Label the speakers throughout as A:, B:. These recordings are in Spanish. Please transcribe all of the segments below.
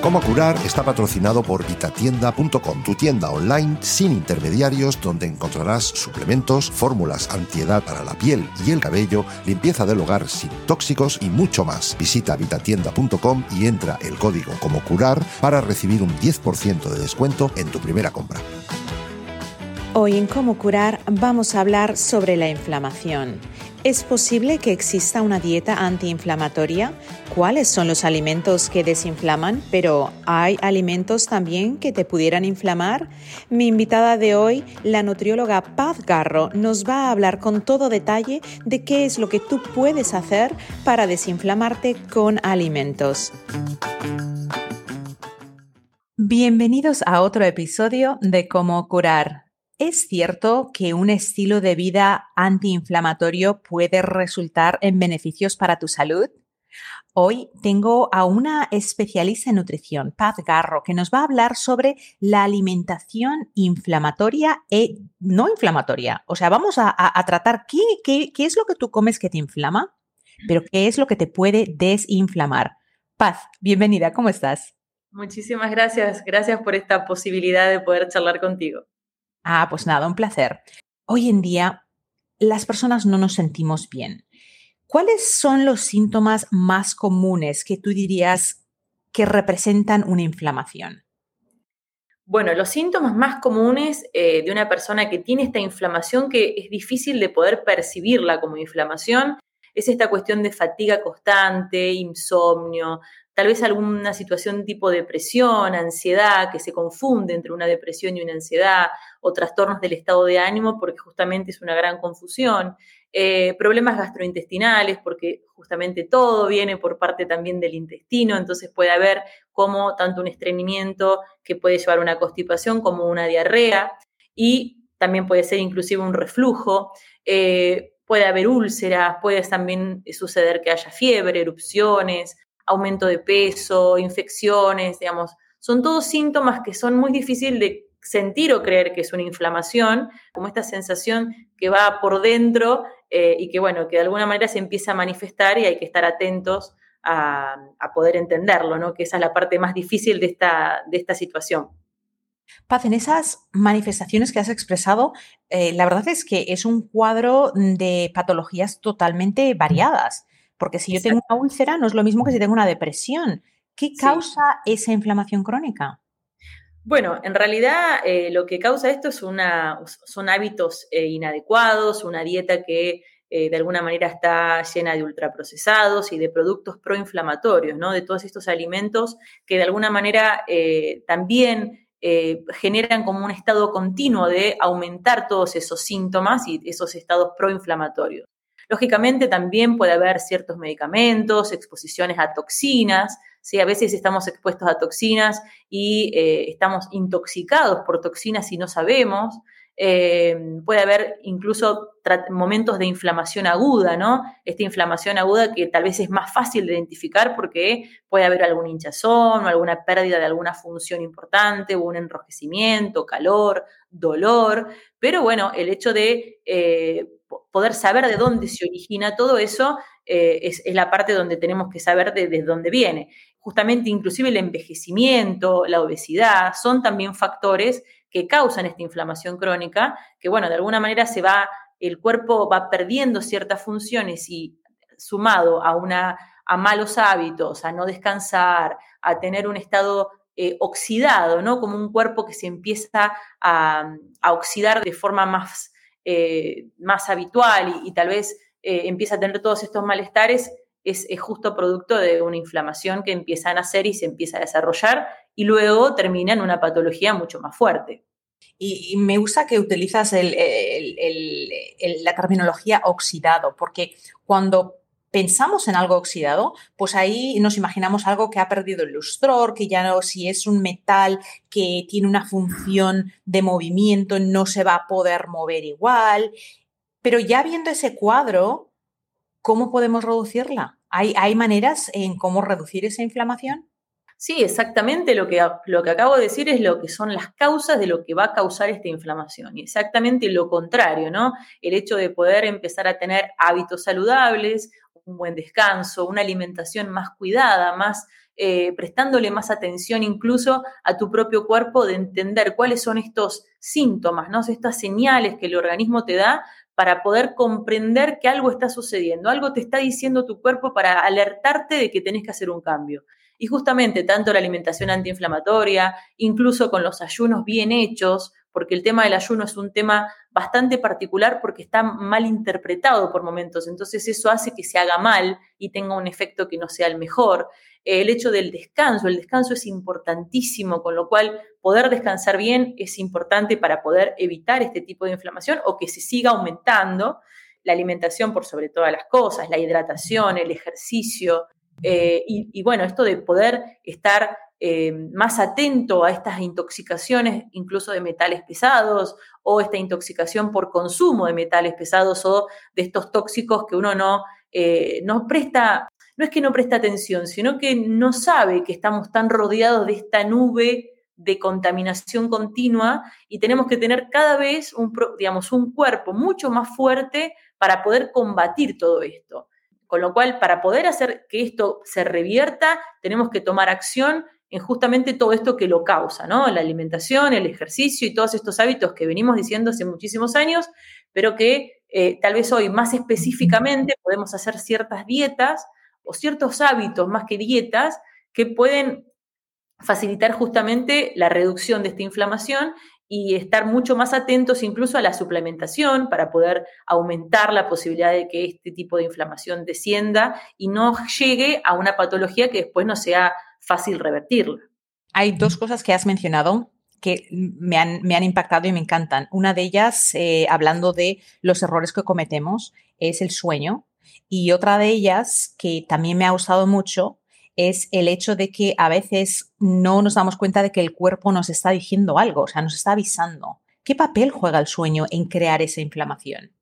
A: Cómo curar está patrocinado por vitatienda.com, tu tienda online sin intermediarios donde encontrarás suplementos, fórmulas antiedad para la piel y el cabello, limpieza del hogar sin tóxicos y mucho más. Visita vitatienda.com y entra el código como curar para recibir un 10% de descuento en tu primera compra.
B: Hoy en Cómo curar vamos a hablar sobre la inflamación. ¿Es posible que exista una dieta antiinflamatoria? ¿Cuáles son los alimentos que desinflaman? Pero ¿hay alimentos también que te pudieran inflamar? Mi invitada de hoy, la nutrióloga Paz Garro, nos va a hablar con todo detalle de qué es lo que tú puedes hacer para desinflamarte con alimentos. Bienvenidos a otro episodio de Cómo curar. ¿Es cierto que un estilo de vida antiinflamatorio puede resultar en beneficios para tu salud? Hoy tengo a una especialista en nutrición, Paz Garro, que nos va a hablar sobre la alimentación inflamatoria e no inflamatoria. O sea, vamos a, tratar qué, qué es lo que tú comes que te inflama, pero qué es lo que te puede desinflamar. Paz, bienvenida, ¿cómo estás?
C: Muchísimas gracias. Gracias por esta posibilidad de poder charlar contigo.
B: Ah, pues nada, un placer. Hoy en día las personas no nos sentimos bien. ¿Cuáles son los síntomas más comunes que tú dirías que representan una inflamación?
C: Bueno, los síntomas más comunes eh, de una persona que tiene esta inflamación, que es difícil de poder percibirla como inflamación, es esta cuestión de fatiga constante, insomnio, tal vez alguna situación tipo depresión, ansiedad, que se confunde entre una depresión y una ansiedad, o trastornos del estado de ánimo, porque justamente es una gran confusión, eh, problemas gastrointestinales, porque justamente todo viene por parte también del intestino, entonces puede haber como tanto un estreñimiento que puede llevar a una constipación como una diarrea, y también puede ser inclusive un reflujo. Eh, puede haber úlceras, puede también suceder que haya fiebre, erupciones, aumento de peso, infecciones, digamos, son todos síntomas que son muy difíciles de sentir o creer que es una inflamación, como esta sensación que va por dentro eh, y que, bueno, que de alguna manera se empieza a manifestar y hay que estar atentos a, poder entenderlo, ¿no? Que esa es la parte más difícil de esta, de esta situación.
B: Paz, en esas manifestaciones que has expresado, eh, la verdad es que es un cuadro de patologías totalmente variadas. Porque si yo tengo una úlcera, no es lo mismo que si tengo una depresión. ¿Qué causa esa inflamación crónica?
C: Bueno, en realidad eh, lo que causa esto es una, son hábitos eh, inadecuados, una dieta que eh, de alguna manera está llena de ultraprocesados y de productos proinflamatorios, ¿no? De todos estos alimentos que de alguna manera también generan como un estado continuo de aumentar todos esos síntomas y esos estados proinflamatorios. Lógicamente también puede haber ciertos medicamentos, exposiciones a toxinas, ¿sí? a veces estamos expuestos a toxinas y eh, estamos intoxicados por toxinas y no sabemos. Eh, puede haber incluso momentos de inflamación aguda, ¿no? Esta inflamación aguda que tal vez es más fácil de identificar porque puede haber algún hinchazón o alguna pérdida de alguna función importante o un enrojecimiento, calor, dolor, pero bueno, el hecho de eh, poder saber de dónde se origina todo eso eh, es, la parte donde tenemos que saber de, dónde viene. Justamente, inclusive el envejecimiento, la obesidad, son también factores que causan esta inflamación crónica, que bueno, de alguna manera se va, el cuerpo va perdiendo ciertas funciones y sumado a, una, a malos hábitos, a no descansar, a tener un estado eh, oxidado, ¿no? Como un cuerpo que se empieza a, a oxidar de forma más eh, más habitual y, tal vez eh, empieza a tener todos estos malestares, es, justo producto de una inflamación que empieza a nacer y se empieza a desarrollar y luego termina en una patología mucho más fuerte.
B: Y, me gusta que utilizas la terminología oxidado, porque cuando pensamos en algo oxidado, pues ahí nos imaginamos algo que ha perdido el lustror, que ya no, si es un metal que tiene una función de movimiento, no se va a poder mover igual. Pero ya viendo ese cuadro, ¿cómo podemos reducirla? ¿Hay, ¿Hay maneras en cómo reducir esa inflamación?
C: Sí, exactamente lo que, lo que acabo de decir es lo que son las causas de lo que va a causar esta inflamación. Y exactamente lo contrario, ¿no? El hecho de poder empezar a tener hábitos saludables, un buen descanso, una alimentación más cuidada, más eh, prestándole más atención incluso a tu propio cuerpo, de entender cuáles son estos síntomas, ¿no? Estas señales que el organismo te da para poder comprender que algo está sucediendo, algo te está diciendo tu cuerpo para alertarte de que tenés que hacer un cambio. Y justamente tanto la alimentación antiinflamatoria, incluso con los ayunos bien hechos, porque el tema del ayuno es un tema bastante particular porque está mal interpretado por momentos, entonces eso hace que se haga mal y tenga un efecto que no sea el mejor. El hecho del descanso, el descanso es importantísimo, con lo cual poder descansar bien es importante para poder evitar este tipo de inflamación o que se siga aumentando. La alimentación por sobre todas las cosas, la hidratación, el ejercicio, eh, y, bueno, esto de poder estar eh, más atento a estas intoxicaciones, incluso de metales pesados, o esta intoxicación por consumo de metales pesados o de estos tóxicos que uno no, eh, no presta, no es que no presta atención, sino que no sabe que estamos tan rodeados de esta nube de contaminación continua y tenemos que tener cada vez un, digamos, un cuerpo mucho más fuerte para poder combatir todo esto. Con lo cual, para poder hacer que esto se revierta, tenemos que tomar acción en justamente todo esto que lo causa, ¿no? La alimentación, el ejercicio y todos estos hábitos que venimos diciendo hace muchísimos años, pero que eh, tal vez hoy más específicamente podemos hacer ciertas dietas o ciertos hábitos más que dietas que pueden facilitar justamente la reducción de esta inflamación y estar mucho más atentos incluso a la suplementación para poder aumentar la posibilidad de que este tipo de inflamación descienda y no llegue a una patología que después no sea fácil revertirla.
B: Hay dos cosas que has mencionado que me han, impactado y me encantan. Una de ellas, eh, hablando de los errores que cometemos, es el sueño. Y otra de ellas, que también me ha gustado mucho, es el hecho de que a veces no nos damos cuenta de que el cuerpo nos está diciendo algo, o sea, nos está avisando. ¿Qué papel juega el sueño en crear esa inflamación?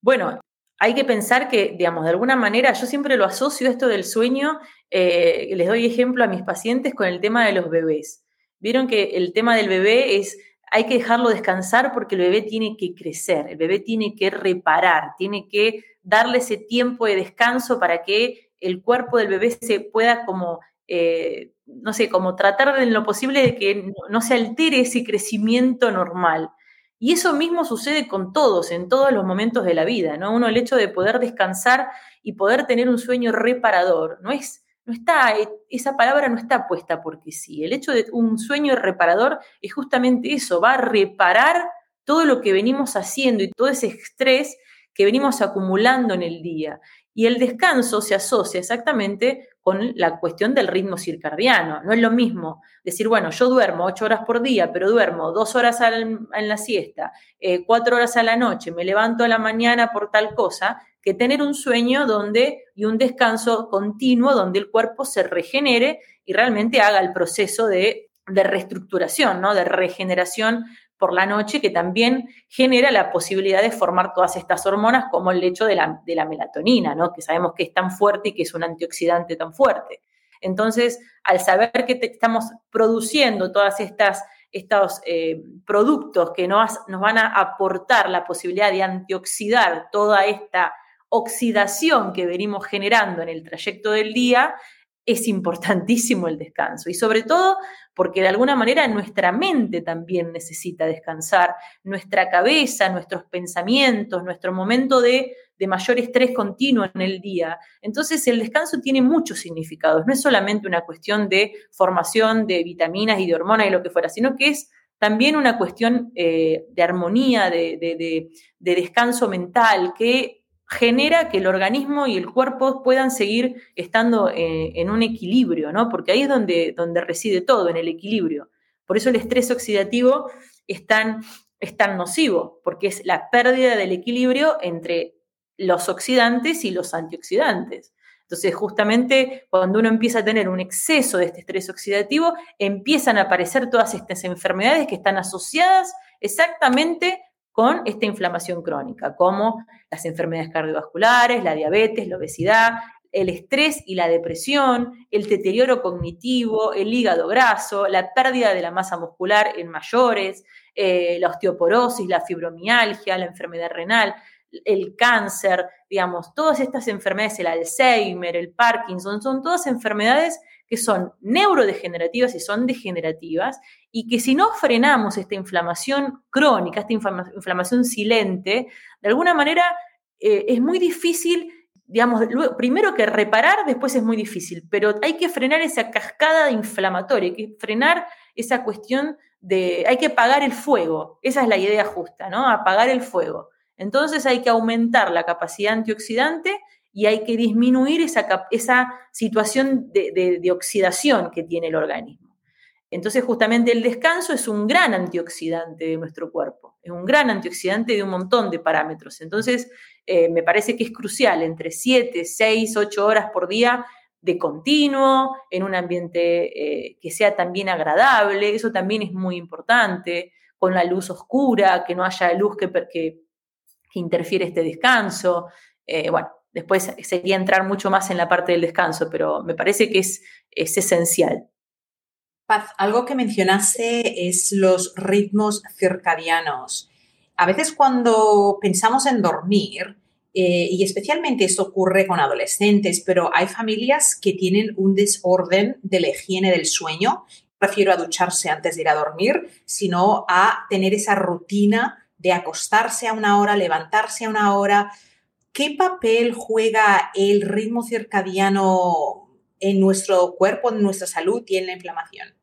C: Bueno, hay que pensar que, digamos, de alguna manera, yo siempre lo asocio esto del sueño, eh, les doy ejemplo a mis pacientes con el tema de los bebés. Vieron que el tema del bebé es, hay que dejarlo descansar porque el bebé tiene que crecer, el bebé tiene que reparar, tiene que darle ese tiempo de descanso para que el cuerpo del bebé se pueda como, eh, no sé, como tratar en lo posible de que no, se altere ese crecimiento normal. Y eso mismo sucede con todos, en todos los momentos de la vida, ¿no? Uno el hecho de poder descansar y poder tener un sueño reparador, no es, no está, esa palabra no está puesta porque sí. El hecho de un sueño reparador es justamente eso, va a reparar todo lo que venimos haciendo y todo ese estrés que venimos acumulando en el día. Y el descanso se asocia exactamente con la cuestión del ritmo circadiano. No es lo mismo decir, bueno, yo duermo ocho horas por día, pero duermo dos horas en la siesta, eh, cuatro horas a la noche, me levanto a la mañana por tal cosa, que tener un sueño donde y un descanso continuo donde el cuerpo se regenere y realmente haga el proceso de, de reestructuración, ¿no? de regeneración por la noche que también genera la posibilidad de formar todas estas hormonas como el hecho de la, melatonina, ¿no? que sabemos que es tan fuerte y que es un antioxidante tan fuerte. Entonces, al saber que estamos produciendo todas estas estos eh, productos que nos van a aportar la posibilidad de antioxidar toda esta oxidación que venimos generando en el trayecto del día, es importantísimo el descanso y sobre todo porque de alguna manera nuestra mente también necesita descansar, nuestra cabeza, nuestros pensamientos, nuestro momento de, mayor estrés continuo en el día. Entonces el descanso tiene muchos significados, no es solamente una cuestión de formación de vitaminas y de hormonas y lo que fuera, sino que es también una cuestión eh, de armonía, de, de descanso mental, que genera que el organismo y el cuerpo puedan seguir estando eh, en un equilibrio, ¿no? Porque ahí es donde, donde reside todo, en el equilibrio. Por eso el estrés oxidativo es tan, es tan nocivo, porque es la pérdida del equilibrio entre los oxidantes y los antioxidantes. Entonces, justamente cuando uno empieza a tener un exceso de este estrés oxidativo, empiezan a aparecer todas estas enfermedades que están asociadas exactamente con esta inflamación crónica, como las enfermedades cardiovasculares, la diabetes, la obesidad, el estrés y la depresión, el deterioro cognitivo, el hígado graso, la pérdida de la masa muscular en mayores, eh, la osteoporosis, la fibromialgia, la enfermedad renal, el cáncer, digamos, todas estas enfermedades, el Alzheimer, el Parkinson, son todas enfermedades que son neurodegenerativas y son degenerativas y que si no frenamos esta inflamación crónica, esta inflamación silente, de alguna manera eh, es muy difícil digamos, primero que reparar, después es muy difícil, pero hay que frenar esa cascada inflamatoria, hay que frenar esa cuestión de, hay que apagar el fuego, esa es la idea justa, ¿no? Apagar el fuego. Entonces hay que aumentar la capacidad antioxidante y hay que disminuir esa, esa situación de oxidación que tiene el organismo. Entonces, justamente el descanso es un gran antioxidante de nuestro cuerpo, es un gran antioxidante de un montón de parámetros. Entonces, eh, me parece que es crucial entre 7, 6, 8 horas por día de continuo, en un ambiente eh, que sea también agradable, eso también es muy importante, con la luz oscura, que no haya luz que, que, interfiere este descanso. Eh, bueno, después sería entrar mucho más en la parte del descanso, pero me parece que es, es esencial
B: algo que mencionaste es los ritmos circadianos. A veces cuando pensamos en dormir, eh, y especialmente esto ocurre con adolescentes, pero hay familias que tienen un desorden de la higiene del sueño. Prefiero a ducharse antes de ir a dormir, sino a tener esa rutina de acostarse a una hora, levantarse a una hora. ¿Qué papel juega el ritmo circadiano en nuestro cuerpo, en nuestra salud y en la inflamación?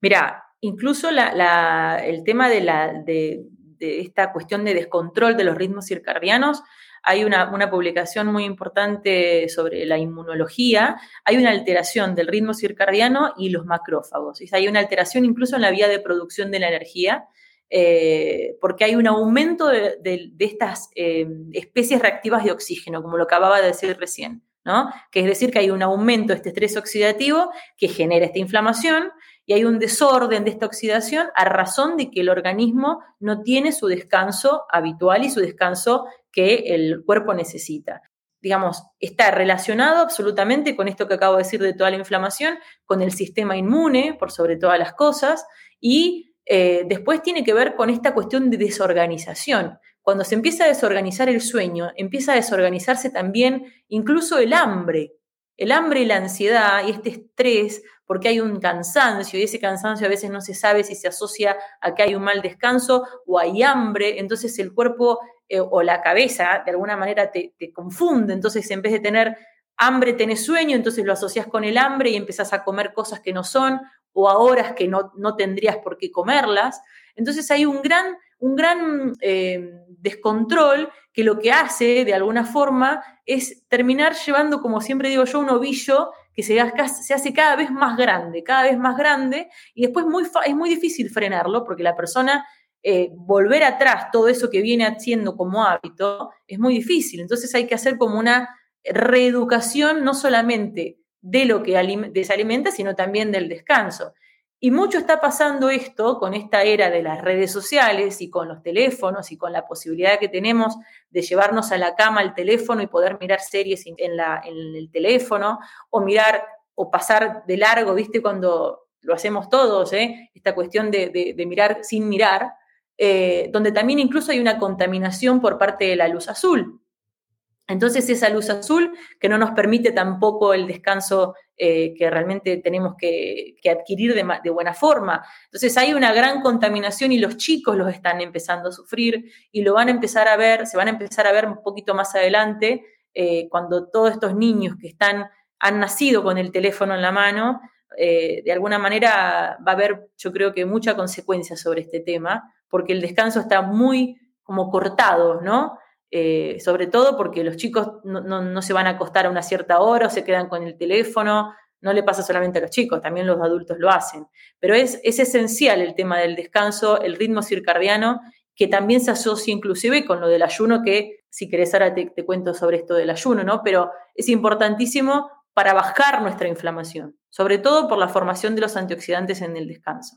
C: Mira, incluso el tema de, esta cuestión de descontrol de los ritmos circadianos, hay una, publicación muy importante sobre la inmunología, hay una alteración del ritmo circadiano y los macrófagos. Hay una alteración incluso en la vía de producción de la energía, eh, porque hay un aumento de, estas eh, especies reactivas de oxígeno, como lo acababa de decir recién, ¿no? Que es decir, que hay un aumento de este estrés oxidativo que genera esta inflamación y hay un desorden de esta oxidación a razón de que el organismo no tiene su descanso habitual y su descanso que el cuerpo necesita. Digamos, está relacionado absolutamente con esto que acabo de decir de toda la inflamación, con el sistema inmune, por sobre todas las cosas, y eh, después tiene que ver con esta cuestión de desorganización. Cuando se empieza a desorganizar el sueño, empieza a desorganizarse también incluso el hambre. El hambre y la ansiedad y este estrés porque hay un cansancio y ese cansancio a veces no se sabe si se asocia a que hay un mal descanso o hay hambre, entonces el cuerpo eh, o la cabeza de alguna manera te, confunde, entonces en vez de tener hambre tenés sueño, entonces lo asocias con el hambre y empezás a comer cosas que no son o a horas que no, no tendrías por qué comerlas. Entonces hay un gran, un gran eh, descontrol que lo que hace de alguna forma es terminar llevando, como siempre digo yo, un ovillo que se, hace cada vez más grande, cada vez más grande, y después es muy difícil frenarlo porque la persona eh, volver atrás todo eso que viene haciendo como hábito es muy difícil. Entonces hay que hacer como una reeducación no solamente de lo que se alimenta, sino también del descanso. Y mucho está pasando esto con esta era de las redes sociales y con los teléfonos y con la posibilidad que tenemos de llevarnos a la cama el teléfono y poder mirar series en, la, en el teléfono o mirar o pasar de largo, ¿viste? Cuando lo hacemos todos, ¿eh? Esta cuestión de, mirar sin mirar, eh, donde también incluso hay una contaminación por parte de la luz azul. Entonces esa luz azul que no nos permite tampoco el descanso eh, que realmente tenemos que, adquirir de, buena forma. Entonces hay una gran contaminación y los chicos los están empezando a sufrir y lo van a empezar a ver, se van a empezar a ver un poquito más adelante eh, cuando todos estos niños que están, han nacido con el teléfono en la mano, eh, de alguna manera va a haber, yo creo que mucha consecuencia sobre este tema, porque el descanso está muy como cortado, ¿no? Eh, sobre todo porque los chicos no, se van a acostar a una cierta hora o se quedan con el teléfono, no le pasa solamente a los chicos, también los adultos lo hacen. Pero es, esencial el tema del descanso, el ritmo circadiano, que también se asocia inclusive con lo del ayuno, que si querés ahora te, te cuento sobre esto del ayuno, ¿no? Pero es importantísimo para bajar nuestra inflamación, sobre todo por la formación de los antioxidantes en el descanso.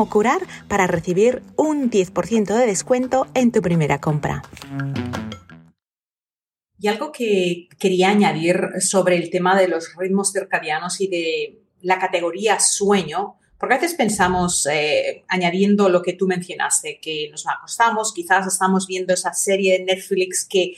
B: curar para recibir un 10% de descuento en tu primera compra. Y algo que quería añadir sobre el tema de los ritmos circadianos y de la categoría sueño, porque a veces pensamos, eh, añadiendo lo que tú mencionaste, que nos acostamos, quizás estamos viendo esa serie de Netflix que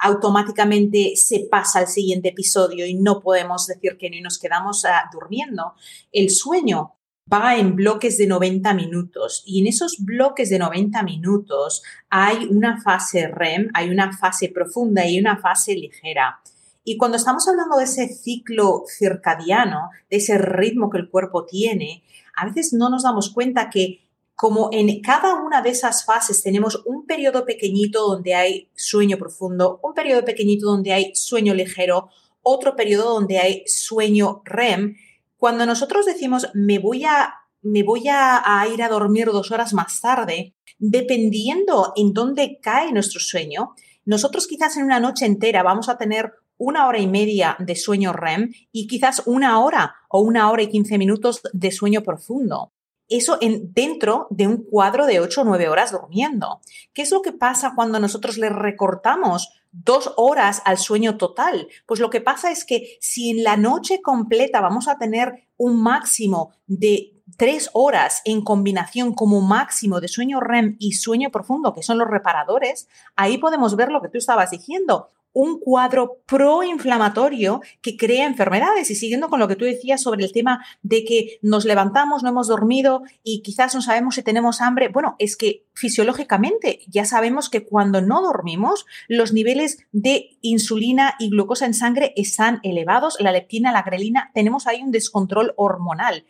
B: automáticamente se pasa al siguiente episodio y no podemos decir que ni nos quedamos ah, durmiendo. El sueño va en bloques de 90 minutos y en esos bloques de 90 minutos hay una fase REM, hay una fase profunda y una fase ligera. Y cuando estamos hablando de ese ciclo circadiano, de ese ritmo que el cuerpo tiene, a veces no nos damos cuenta que como en cada una de esas fases tenemos un periodo pequeñito donde hay sueño profundo, un periodo pequeñito donde hay sueño ligero, otro periodo donde hay sueño REM, cuando nosotros decimos me voy a me voy a, ir a dormir dos horas más tarde, dependiendo en dónde cae nuestro sueño, nosotros quizás en una noche entera vamos a tener una hora y media de sueño REM y quizás una hora o una hora y quince minutos de sueño profundo. Eso en, dentro de un cuadro de ocho o nueve horas durmiendo. ¿Qué es lo que pasa cuando nosotros le recortamos dos horas al sueño total. Pues lo que pasa es que si en la noche completa vamos a tener un máximo de tres horas en combinación como máximo de sueño REM y sueño profundo, que son los reparadores, ahí podemos ver lo que tú estabas diciendo, un cuadro proinflamatorio que crea enfermedades. Y siguiendo con lo que tú decías sobre el tema de que nos levantamos, no hemos dormido y quizás no sabemos si tenemos hambre, bueno, es que fisiológicamente ya sabemos que cuando no dormimos, los niveles de insulina y glucosa en sangre están elevados, la leptina, la grelina, tenemos ahí un descontrol hormonal.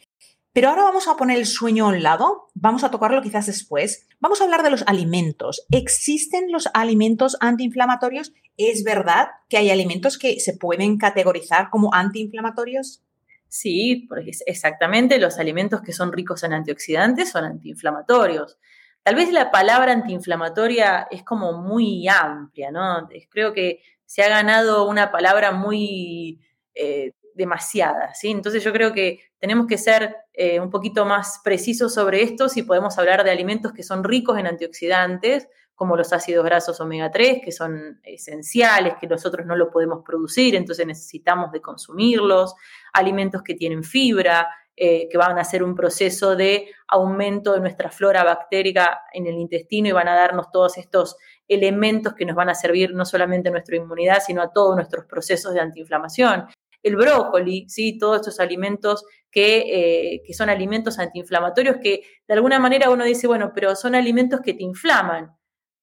B: Pero ahora vamos a poner el sueño a un lado, vamos a tocarlo quizás después. Vamos a hablar de los alimentos. ¿Existen los alimentos antiinflamatorios? ¿Es verdad que hay alimentos que se pueden categorizar como antiinflamatorios?
C: Sí, exactamente. Los alimentos que son ricos en antioxidantes son antiinflamatorios. Tal vez la palabra antiinflamatoria es como muy amplia, ¿no? Creo que se ha ganado una palabra muy eh, demasiada, ¿sí? Entonces yo creo que tenemos que ser eh, un poquito más precisos sobre esto si podemos hablar de alimentos que son ricos en antioxidantes, como los ácidos grasos omega 3, que son esenciales, que nosotros no lo podemos producir, entonces necesitamos de consumirlos, alimentos que tienen fibra, eh, que van a hacer un proceso de aumento de nuestra flora bactérica en el intestino y van a darnos todos estos elementos que nos van a servir no solamente a nuestra inmunidad, sino a todos nuestros procesos de antiinflamación el brócoli, ¿sí? todos estos alimentos que, eh, que, son alimentos antiinflamatorios que de alguna manera uno dice, bueno, pero son alimentos que te inflaman.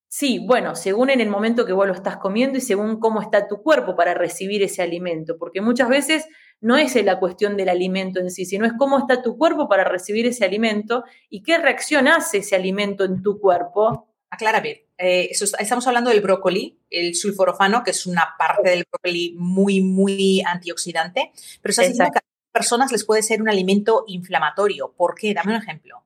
C: Sí, bueno, según en el momento que vos lo estás comiendo y según cómo está tu cuerpo para recibir ese alimento, porque muchas veces no es la cuestión del alimento en sí, sino es cómo está tu cuerpo para recibir ese alimento y qué reacción hace ese alimento en tu cuerpo
B: Aclárame, eh, estamos hablando del brócoli, el sulforofano, que es una parte del brócoli muy, muy antioxidante, pero estás a personas les puede ser un alimento inflamatorio. ¿Por qué? Dame un ejemplo.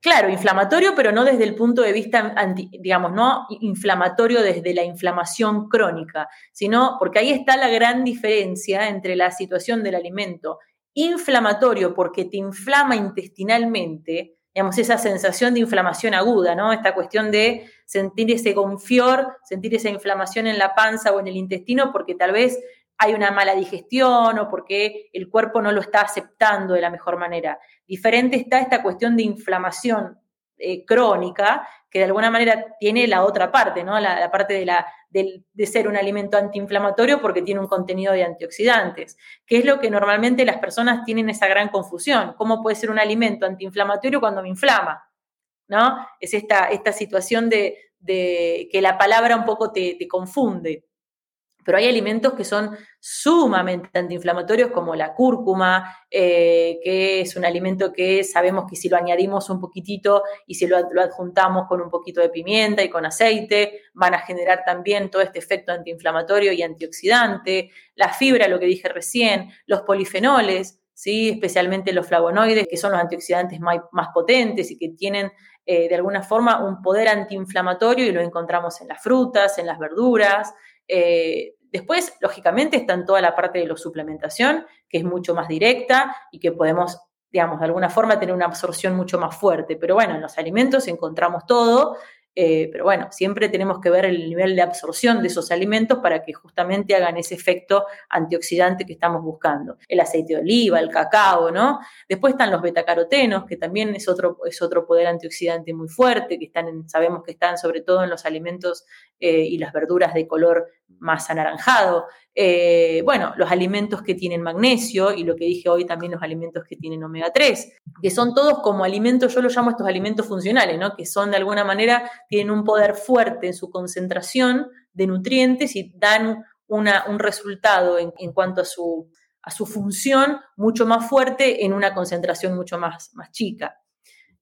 C: Claro, inflamatorio, pero no desde el punto de vista, digamos, no inflamatorio desde la inflamación crónica, sino porque ahí está la gran diferencia entre la situación del alimento inflamatorio porque te inflama intestinalmente digamos, esa sensación de inflamación aguda, ¿no? Esta cuestión de sentir ese confior, sentir esa inflamación en la panza o en el intestino porque tal vez hay una mala digestión o porque el cuerpo no lo está aceptando de la mejor manera. Diferente está esta cuestión de inflamación eh, crónica, que de alguna manera tiene la otra parte, ¿no? La, parte de, la, de, ser un alimento antiinflamatorio porque tiene un contenido de antioxidantes, que es lo que normalmente las personas tienen esa gran confusión. ¿Cómo puede ser un alimento antiinflamatorio cuando me inflama? ¿No? Es esta, esta situación de, que la palabra un poco te, te confunde. Pero hay alimentos que son sumamente antiinflamatorios como la cúrcuma, eh, que es un alimento que sabemos que si lo añadimos un poquitito y si lo, adjuntamos con un poquito de pimienta y con aceite, van a generar también todo este efecto antiinflamatorio y antioxidante, la fibra, lo que dije recién, los polifenoles, ¿sí? especialmente los flavonoides, que son los antioxidantes más, potentes y que tienen eh, de alguna forma un poder antiinflamatorio y lo encontramos en las frutas, en las verduras. Eh, después, lógicamente, está en toda la parte de la suplementación, que es mucho más directa y que podemos, digamos, de alguna forma tener una absorción mucho más fuerte. Pero bueno, en los alimentos encontramos todo eh, pero bueno, siempre tenemos que ver el nivel de absorción de esos alimentos para que justamente hagan ese efecto antioxidante que estamos buscando. El aceite de oliva, el cacao, ¿no? Después están los betacarotenos, que también es otro, es otro poder antioxidante muy fuerte, que están sabemos que están sobre todo en los alimentos eh, y las verduras de color más anaranjado. Eh, bueno, los alimentos que tienen magnesio y lo que dije hoy también los alimentos que tienen omega 3, que son todos como alimentos, yo los llamo estos alimentos funcionales, ¿no? que son de alguna manera, tienen un poder fuerte en su concentración de nutrientes y dan una, un resultado en, cuanto a su, a su función mucho más fuerte en una concentración mucho más, más chica.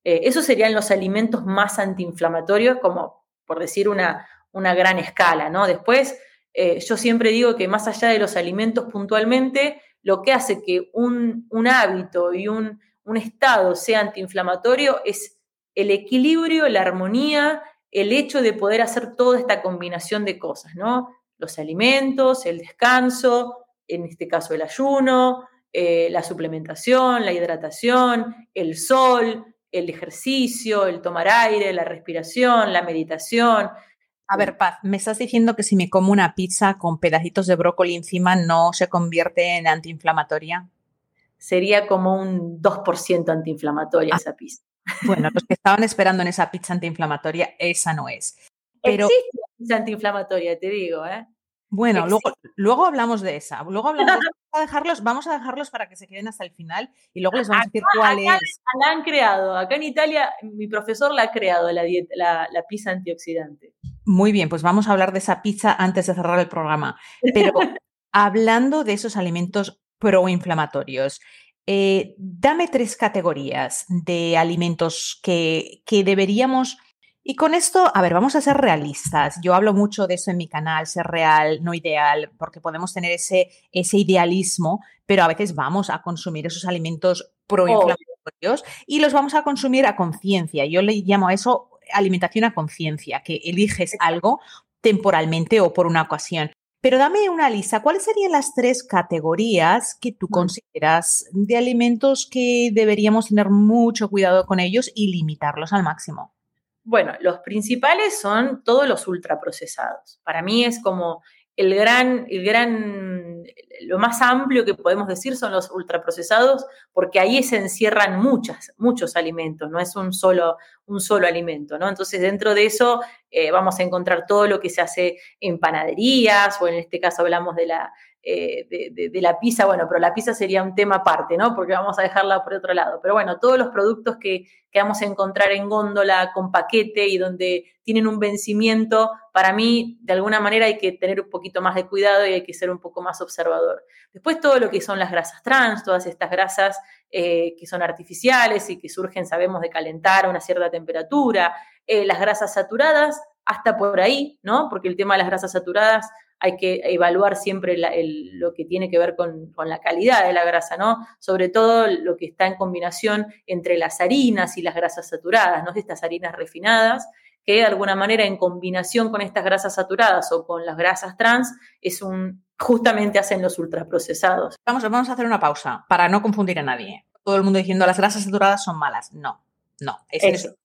C: Eh, esos serían los alimentos más antiinflamatorios, como por decir una, una gran escala, ¿no? Después, eh, yo siempre digo que más allá de los alimentos puntualmente, lo que hace que un, hábito y un, estado sea antiinflamatorio es el equilibrio, la armonía, el hecho de poder hacer toda esta combinación de cosas, ¿no? Los alimentos, el descanso, en este caso el ayuno, eh, la suplementación, la hidratación, el sol, el ejercicio, el tomar aire, la respiración, la meditación.
B: A ver, Paz, me estás diciendo que si me como una pizza con pedacitos de brócoli encima no se convierte en antiinflamatoria.
C: Sería como un 2% antiinflamatoria ah. esa pizza.
B: Bueno, los que estaban esperando en esa pizza antiinflamatoria, esa no es. Pero,
C: Existe pizza antiinflamatoria, te digo, ¿eh?
B: Bueno, luego, luego, hablamos de esa. Luego hablamos de Vamos a, dejarlos, vamos a dejarlos para que se queden hasta el final y luego les vamos a decir cuál es.
C: La han creado. Acá en Italia, mi profesor la ha creado, la, la, la pizza antioxidante.
B: Muy bien, pues vamos a hablar de esa pizza antes de cerrar el programa. Pero hablando de esos alimentos proinflamatorios, eh, dame tres categorías de alimentos que, que deberíamos y con esto, a ver, vamos a ser realistas. Yo hablo mucho de eso en mi canal, ser real, no ideal, porque podemos tener ese, ese idealismo, pero a veces vamos a consumir esos alimentos proinflamatorios y los vamos a consumir a conciencia. Yo le llamo a eso alimentación a conciencia, que eliges algo temporalmente o por una ocasión. Pero dame una lista, ¿cuáles serían las tres categorías que tú consideras de alimentos que deberíamos tener mucho cuidado con ellos y limitarlos al máximo?
C: Bueno, los principales son todos los ultraprocesados. Para mí es como el gran, el gran, lo más amplio que podemos decir son los ultraprocesados, porque ahí se encierran muchas, muchos alimentos, no es un solo, un solo alimento, ¿no? Entonces, dentro de eso eh, vamos a encontrar todo lo que se hace en panaderías, o en este caso hablamos de la, eh, de, la pizza, bueno, pero la pizza sería un tema aparte, ¿no? Porque vamos a dejarla por otro lado. Pero bueno, todos los productos que, que vamos a encontrar en góndola con paquete y donde tienen un vencimiento, para mí, de alguna manera hay que tener un poquito más de cuidado y hay que ser un poco más observador. Después todo lo que son las grasas trans, todas estas grasas eh, que son artificiales y que surgen, sabemos, de calentar a una cierta temperatura, eh, las grasas saturadas, hasta por ahí, ¿no? Porque el tema de las grasas saturadas hay que evaluar siempre lo que tiene que ver con, la calidad de la grasa, ¿no? Sobre todo lo que está en combinación entre las harinas y las grasas saturadas, ¿no? Estas harinas refinadas, que de alguna manera en combinación con estas grasas saturadas o con las grasas trans, es un, justamente hacen los ultraprocesados.
B: Vamos, vamos a hacer una pausa para no confundir a nadie. Todo el mundo diciendo las grasas saturadas son malas. No, no, es eso.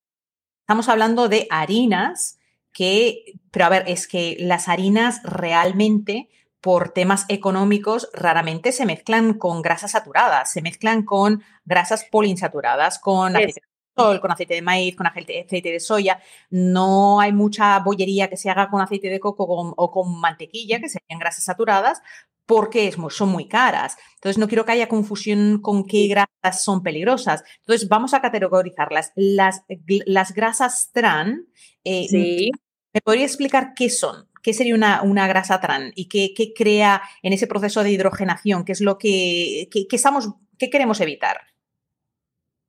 B: Estamos hablando de harinas que, pero a ver, es que las harinas realmente por temas económicos raramente se mezclan con grasas saturadas, se mezclan con grasas poliinsaturadas, con aceite de sol, con aceite de maíz, con aceite, de soya. No hay mucha bollería que se haga con aceite de coco o con mantequilla, que serían grasas saturadas, porque son muy caras. Entonces, no quiero que haya confusión con qué grasas son peligrosas. Entonces, vamos a categorizarlas. Las, las grasas trans, eh, ¿me podría explicar qué son? ¿Qué sería una, grasa trans y qué, crea en ese proceso de hidrogenación? ¿Qué es lo que, estamos, qué queremos evitar?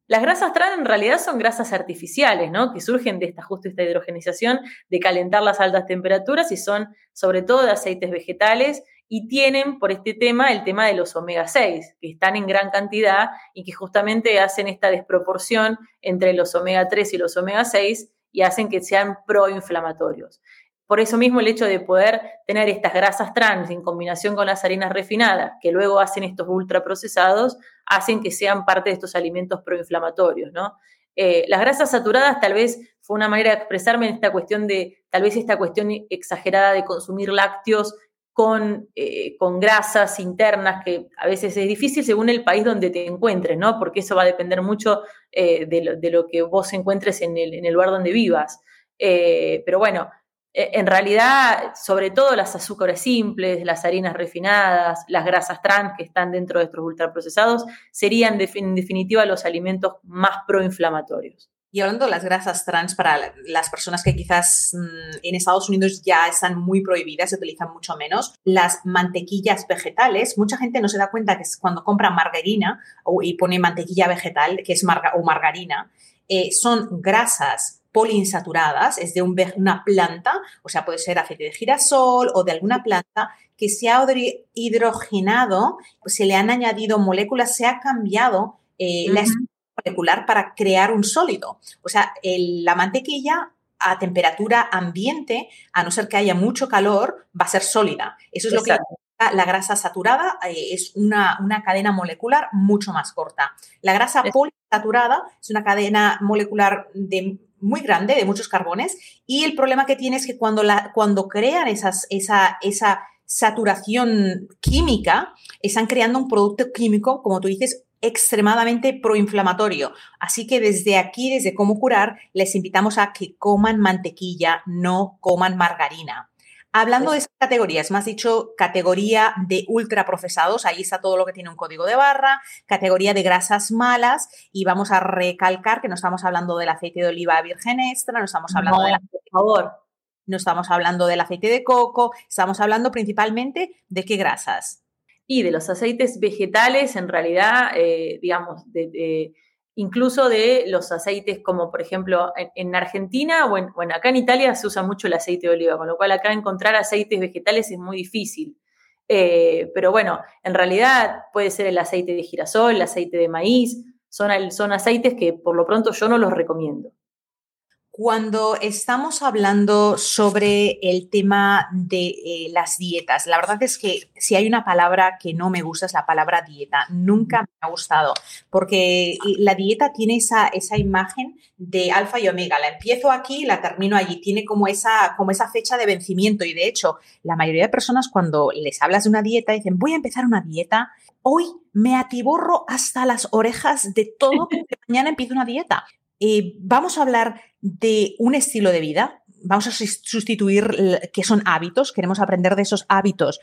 C: Las grasas trans en realidad son grasas artificiales, ¿no? Que surgen de esta justo esta hidrogenización, de calentar las altas temperaturas y son sobre todo de aceites vegetales y tienen por este tema el tema de los omega 6, que están en gran cantidad y que justamente hacen esta desproporción entre los omega 3 y los omega 6 y hacen que sean proinflamatorios. Por eso mismo el hecho de poder tener estas grasas trans en combinación con las harinas refinadas, que luego hacen estos ultraprocesados, hacen que sean parte de estos alimentos proinflamatorios, ¿no? Eh, las grasas saturadas tal vez fue una manera de expresarme en esta cuestión de, tal vez esta cuestión exagerada de consumir lácteos con, eh, con, grasas internas, que a veces es difícil según el país donde te encuentres, ¿no? Porque eso va a depender mucho eh, de, lo, que vos encuentres en el, en el lugar donde vivas. pero bueno, eh, en realidad, sobre todo las azúcares simples, las harinas refinadas, las grasas trans que están dentro de estos ultraprocesados, serían en definitiva los alimentos más proinflamatorios.
B: Y hablando de las grasas trans, para las personas que quizás mm, en Estados Unidos ya están muy prohibidas, se utilizan mucho menos, las mantequillas vegetales, mucha gente no se da cuenta que cuando compra margarina y pone mantequilla vegetal, que es o margarina, eh, son grasas poliinsaturadas, es de una planta, o sea, puede ser aceite de girasol o de alguna planta que se ha hidrogenado, se le han añadido moléculas, se ha cambiado eh, estructura molecular para crear un sólido. O sea, la mantequilla a temperatura ambiente, a no ser que haya mucho calor, va a ser sólida. Eso es lo que la grasa saturada eh, es una, una, cadena molecular mucho más corta. La grasa poliinsaturada es una cadena molecular de muy grande de muchos carbones y el problema que tiene es que cuando, la, cuando crean esas, esa, esa saturación química, están creando un producto químico, como tú dices, extremadamente proinflamatorio. Así que desde aquí, desde cómo curar, les invitamos a que coman mantequilla, no coman margarina. Hablando de esas categorías, me has dicho categoría de ultraprocesados, ahí está todo lo que tiene un código de barra, categoría de grasas malas, y vamos a recalcar que no estamos hablando del aceite de oliva virgen extra, no estamos hablando de por favor. No estamos hablando del aceite de coco, estamos hablando principalmente de qué grasas.
C: Y de los aceites vegetales, en realidad, eh, digamos, incluso de los aceites como por ejemplo en, Argentina o en, acá en Italia se usa mucho el aceite de oliva, con lo cual acá encontrar aceites vegetales es muy difícil. Eh, pero bueno, en realidad puede ser el aceite de girasol, el aceite de maíz, son, son aceites que por lo pronto yo no los recomiendo.
B: Cuando estamos hablando sobre el tema de eh, las dietas, la verdad es que si hay una palabra que no me gusta es la palabra dieta. Nunca me ha gustado porque la dieta tiene esa, esa imagen de alfa y omega. La empiezo aquí y la termino allí. Tiene como esa, como esa fecha de vencimiento y de hecho la mayoría de personas cuando les hablas de una dieta dicen voy a empezar una dieta. Hoy me atiborro hasta las orejas de todo que mañana empiezo una dieta. Eh, vamos a hablar de un estilo de vida, vamos a sustituir que son hábitos, queremos aprender de esos hábitos,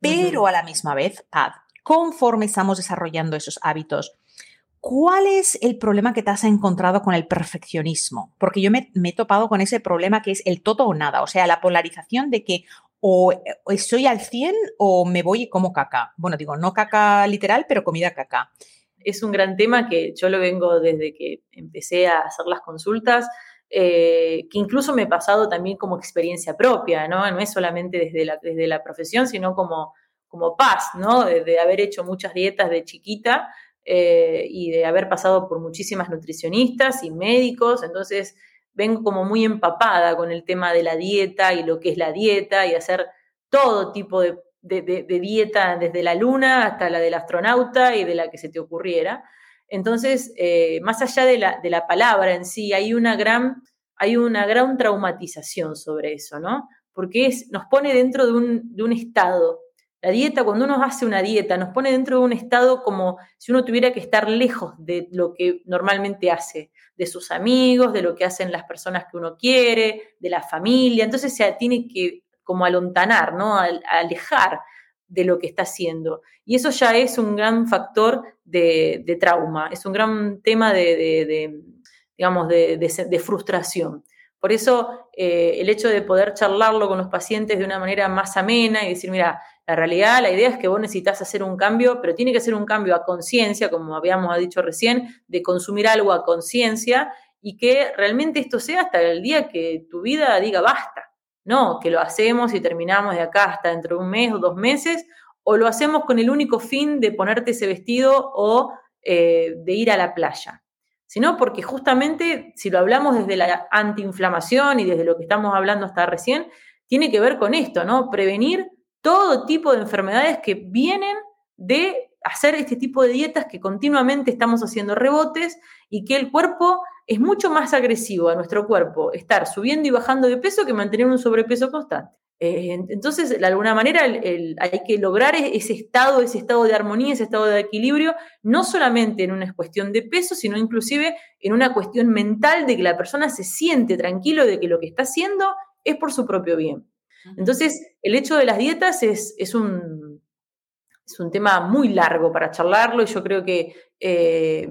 B: pero a la misma vez, Pad, conforme estamos desarrollando esos hábitos, ¿cuál es el problema que te has encontrado con el perfeccionismo? Porque yo me, he topado con ese problema que es el todo o nada, o sea, la polarización de que o estoy al 100 o me voy y como caca. Bueno, digo, no caca literal, pero comida caca
C: es un gran tema que yo lo vengo desde que empecé a hacer las consultas, eh, que incluso me he pasado también como experiencia propia, ¿no? No es solamente desde la, desde la profesión, sino como, como paz, ¿no? De, haber hecho muchas dietas de chiquita eh, y de haber pasado por muchísimas nutricionistas y médicos, entonces vengo como muy empapada con el tema de la dieta y lo que es la dieta y hacer todo tipo de de, dieta desde la luna hasta la del astronauta y de la que se te ocurriera. Entonces, eh, más allá de la, de la, palabra en sí, hay una, gran, hay una gran traumatización sobre eso, ¿no? Porque es, nos pone dentro de un, de un estado. La dieta, cuando uno hace una dieta, nos pone dentro de un estado como si uno tuviera que estar lejos de lo que normalmente hace, de sus amigos, de lo que hacen las personas que uno quiere, de la familia. Entonces se tiene que como alontanar, ¿no? alejar de lo que está haciendo. Y eso ya es un gran factor de, trauma, es un gran tema de, digamos, de, frustración. Por eso eh, el hecho de poder charlarlo con los pacientes de una manera más amena y decir, mira, la realidad, la idea es que vos necesitas hacer un cambio, pero tiene que ser un cambio a conciencia, como habíamos dicho recién, de consumir algo a conciencia y que realmente esto sea hasta el día que tu vida diga basta. No, que lo hacemos y terminamos de acá hasta dentro de un mes o dos meses, o lo hacemos con el único fin de ponerte ese vestido o eh, de ir a la playa, sino porque justamente si lo hablamos desde la antiinflamación y desde lo que estamos hablando hasta recién, tiene que ver con esto, ¿no? Prevenir todo tipo de enfermedades que vienen de hacer este tipo de dietas que continuamente estamos haciendo rebotes y que el cuerpo es mucho más agresivo a nuestro cuerpo estar subiendo y bajando de peso que mantener un sobrepeso constante. Eh, entonces, de alguna manera, hay que lograr e-, ese estado, ese estado de armonía, ese estado de equilibrio, no solamente en una cuestión de peso, sino inclusive en una cuestión mental de que la persona se siente tranquilo de que lo que está haciendo es por su propio bien. Entonces, el hecho de las dietas es, es, un, es un, tema muy largo para charlarlo y yo creo que eh,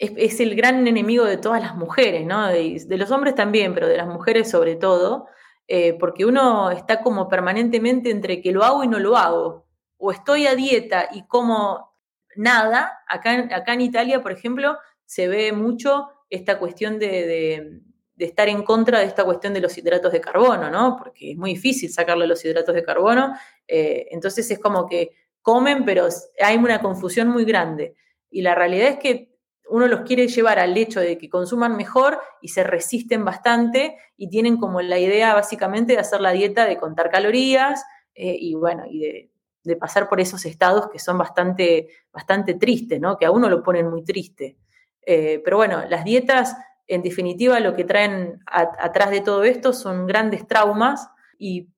C: es, el gran enemigo de todas las mujeres, ¿no? De, los hombres también, pero de las mujeres sobre todo, eh, porque uno está como permanentemente entre que lo hago y no lo hago, o estoy a dieta y como nada, acá, en Italia, por ejemplo, se ve mucho esta cuestión de de estar en contra de esta cuestión de los hidratos de carbono, ¿no? Porque es muy difícil sacarle los hidratos de carbono. Eh, entonces es como que comen, pero hay una confusión muy grande. Y la realidad es que uno los quiere llevar al hecho de que consuman mejor y se resisten bastante y tienen como la idea básicamente de hacer la dieta de contar calorías eh, y bueno, y de, pasar por esos estados que son bastante, bastante tristes, ¿no? Que a uno lo ponen muy triste. Eh, pero bueno, las dietas en definitiva, lo que traen atrás de todo esto son grandes traumas y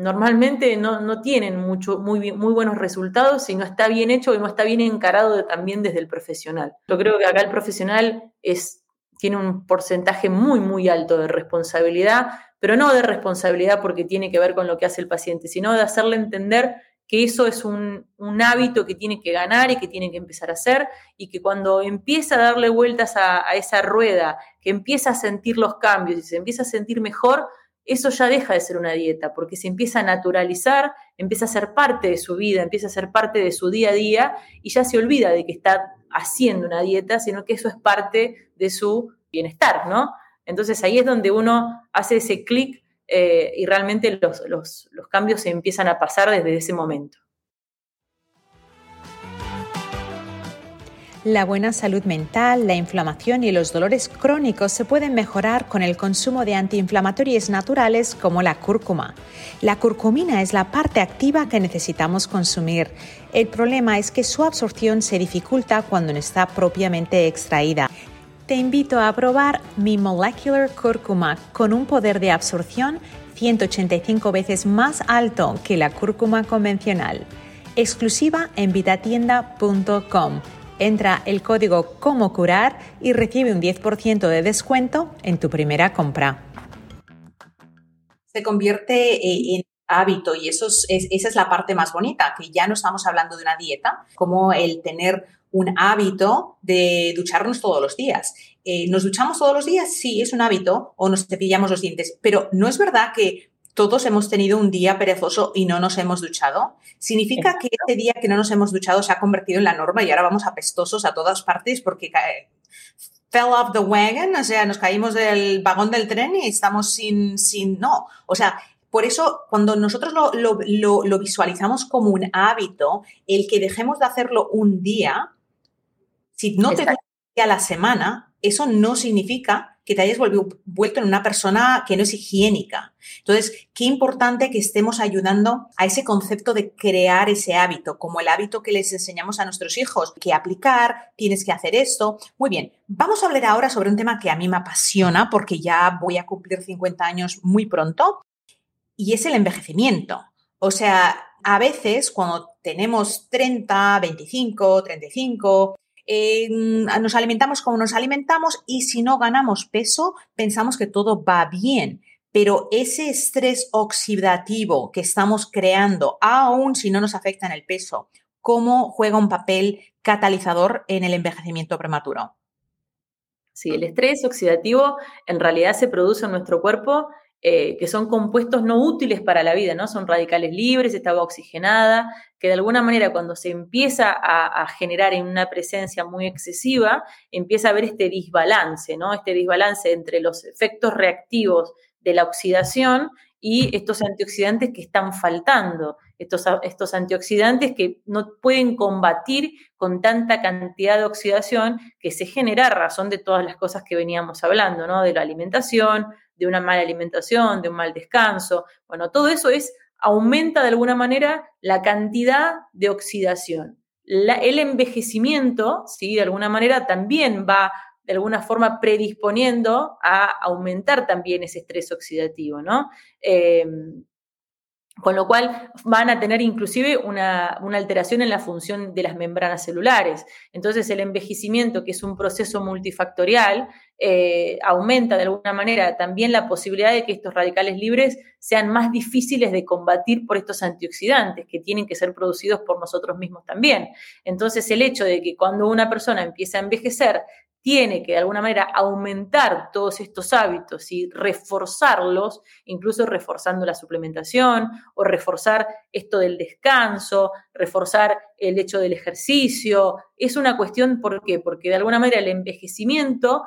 C: normalmente no, tienen mucho, muy, muy buenos resultados si no está bien hecho y no está bien encarado también desde el profesional. Yo creo que acá el profesional es, tiene un porcentaje muy, muy alto de responsabilidad, pero no de responsabilidad porque tiene que ver con lo que hace el paciente, sino de hacerle entender que eso es un, hábito que tiene que ganar y que tiene que empezar a hacer y que cuando empieza a darle vueltas a, esa rueda, que empieza a sentir los cambios y se empieza a sentir mejor, eso ya deja de ser una dieta, porque se empieza a naturalizar, empieza a ser parte de su vida, empieza a ser parte de su día a día y ya se olvida de que está haciendo una dieta, sino que eso es parte de su bienestar, ¿no? Entonces ahí es donde uno hace ese clic eh, y realmente los, los cambios se empiezan a pasar desde ese momento.
B: La buena salud mental, la inflamación y los dolores crónicos se pueden mejorar con el consumo de antiinflamatorios naturales como la cúrcuma. La curcumina es la parte activa que necesitamos consumir. El problema es que su absorción se dificulta cuando no está propiamente extraída te invito a probar mi Molecular Cúrcuma con un poder de absorción 185 veces más alto que la cúrcuma convencional. Exclusiva en vitatienda.com. Entra el código Como Curar y recibe un 10% de descuento en tu primera compra. Se convierte eh, en hábito y eso esa es la parte más bonita, que ya no estamos hablando de una dieta, como el tener un hábito de ducharnos todos los días. Eh, ¿Nos duchamos todos los días? Sí, es un hábito, o nos cepillamos los dientes, pero no es verdad que todos hemos tenido un día perezoso y no nos hemos duchado. ¿Significa que ese día que no nos hemos duchado se ha convertido en la norma y ahora vamos apestosos a todas partes porque fell off the wagon, o sea, nos caímos del vagón del tren y estamos sin, sin, no, o sea, por eso, cuando nosotros lo, visualizamos como un hábito, el que dejemos de hacerlo un día, si no te a la semana, eso no significa que te hayas vuelto en una persona que no es higiénica. Entonces, qué importante que estemos ayudando a ese concepto de crear ese hábito, como el hábito que les enseñamos a nuestros hijos, que aplicar, tienes que hacer esto. Muy bien, vamos a hablar ahora sobre un tema que a mí me apasiona porque ya voy a cumplir 50 años muy pronto, y es el envejecimiento. O sea, a veces cuando tenemos 30, 25, 35, nos alimentamos como nos alimentamos y si no ganamos peso, pensamos que todo va bien. Pero ese estrés oxidativo que estamos creando, aun si no nos afecta en el peso, ¿cómo juega un papel catalizador en el envejecimiento prematuro?
C: Sí, el estrés oxidativo en realidad se produce en nuestro cuerpo eh, que son compuestos no útiles para la vida, ¿no? Son radicales libres, esta oxigenada, que de alguna manera cuando se empieza a, generar en una presencia muy excesiva, empieza a haber este desbalance, ¿no? Este desbalance entre los efectos reactivos de la oxidación y estos antioxidantes que están faltando, estos, estos antioxidantes que no pueden combatir con tanta cantidad de oxidación que se genera a razón de todas las cosas que veníamos hablando, ¿no? De la alimentación, de una mala alimentación, de un mal descanso. Bueno, todo eso es, aumenta de alguna manera la cantidad de oxidación. el envejecimiento, ¿sí? de alguna manera, también va de alguna forma predisponiendo a aumentar también ese estrés oxidativo, ¿no? Eh, con lo cual van a tener inclusive una, alteración en la función de las membranas celulares. Entonces el envejecimiento, que es un proceso multifactorial, eh, aumenta de alguna manera también la posibilidad de que estos radicales libres sean más difíciles de combatir por estos antioxidantes, que tienen que ser producidos por nosotros mismos también. Entonces el hecho de que cuando una persona empieza a envejecer tiene que de alguna manera aumentar todos estos hábitos y reforzarlos, incluso reforzando la suplementación o reforzar esto del descanso, reforzar el hecho del ejercicio. Es una cuestión, ¿por qué? Porque de alguna manera el envejecimiento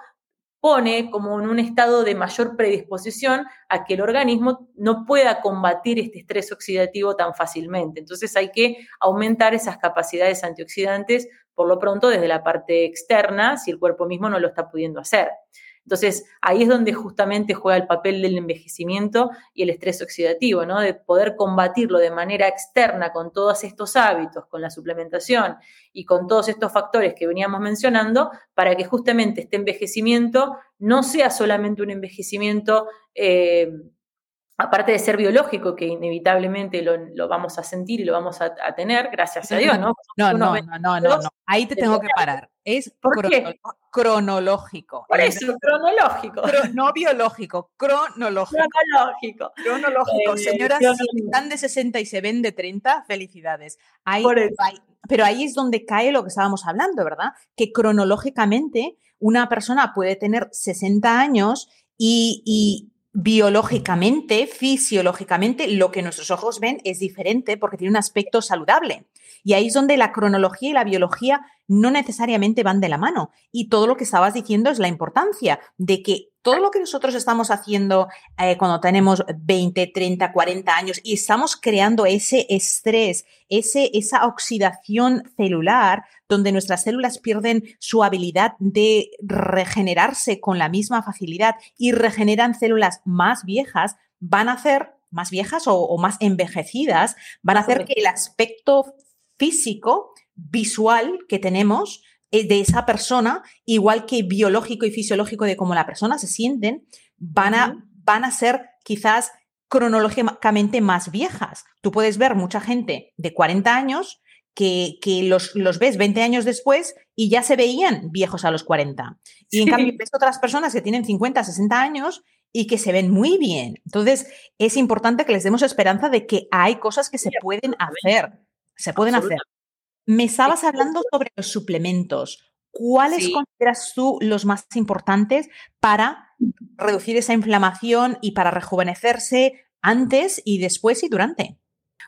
C: pone como en un estado de mayor predisposición a que el organismo no pueda combatir este estrés oxidativo tan fácilmente. Entonces hay que aumentar esas capacidades antioxidantes por lo pronto desde la parte externa si el cuerpo mismo no lo está pudiendo hacer. Entonces, ahí es donde justamente juega el papel del envejecimiento y el estrés oxidativo, ¿no? De poder combatirlo de manera externa con todos estos hábitos, con la suplementación y con todos estos factores que veníamos mencionando, para que justamente este envejecimiento no sea solamente un envejecimiento eh, aparte de ser biológico, que inevitablemente lo, vamos a sentir y lo vamos a, tener, gracias a Dios, ¿no?
B: No, no, no, no, no, ahí te tengo que parar. Es cronológico.
C: Por eso, cronológico.
B: no biológico, cronológico.
C: Cronológico.
B: Cronológico. Eh, Señoras, si están de 60 y se ven de 30, felicidades. pero ahí es donde cae lo que estábamos hablando, ¿verdad? Que cronológicamente una persona puede tener 60 años y biológicamente, fisiológicamente, lo que nuestros ojos ven es diferente porque tiene un aspecto saludable. Y ahí es donde la cronología y la biología no necesariamente van de la mano. Y todo lo que estabas diciendo es la importancia de que todo lo que nosotros estamos haciendo eh, cuando tenemos 20, 30, 40 años y estamos creando ese estrés, ese, esa oxidación celular, donde nuestras células pierden su habilidad de regenerarse con la misma facilidad y regeneran células más viejas, van a hacer más viejas o más envejecidas, van a hacer que el aspecto físico, visual que tenemos de esa persona, igual que biológico y fisiológico de cómo la persona se sienten, van a, van a ser quizás cronológicamente más viejas. Tú puedes ver mucha gente de 40 años que, los, los, ves 20 años después y ya se veían viejos a los 40. Y en cambio ves otras personas que tienen 50, 60 años y que se ven muy bien. Entonces, es importante que les demos esperanza de que hay cosas que se pueden hacer. Se pueden hacer. Me estabas hablando sobre los suplementos. ¿Cuáles consideras tú los más importantes para reducir esa inflamación y para rejuvenecerse antes y después y durante?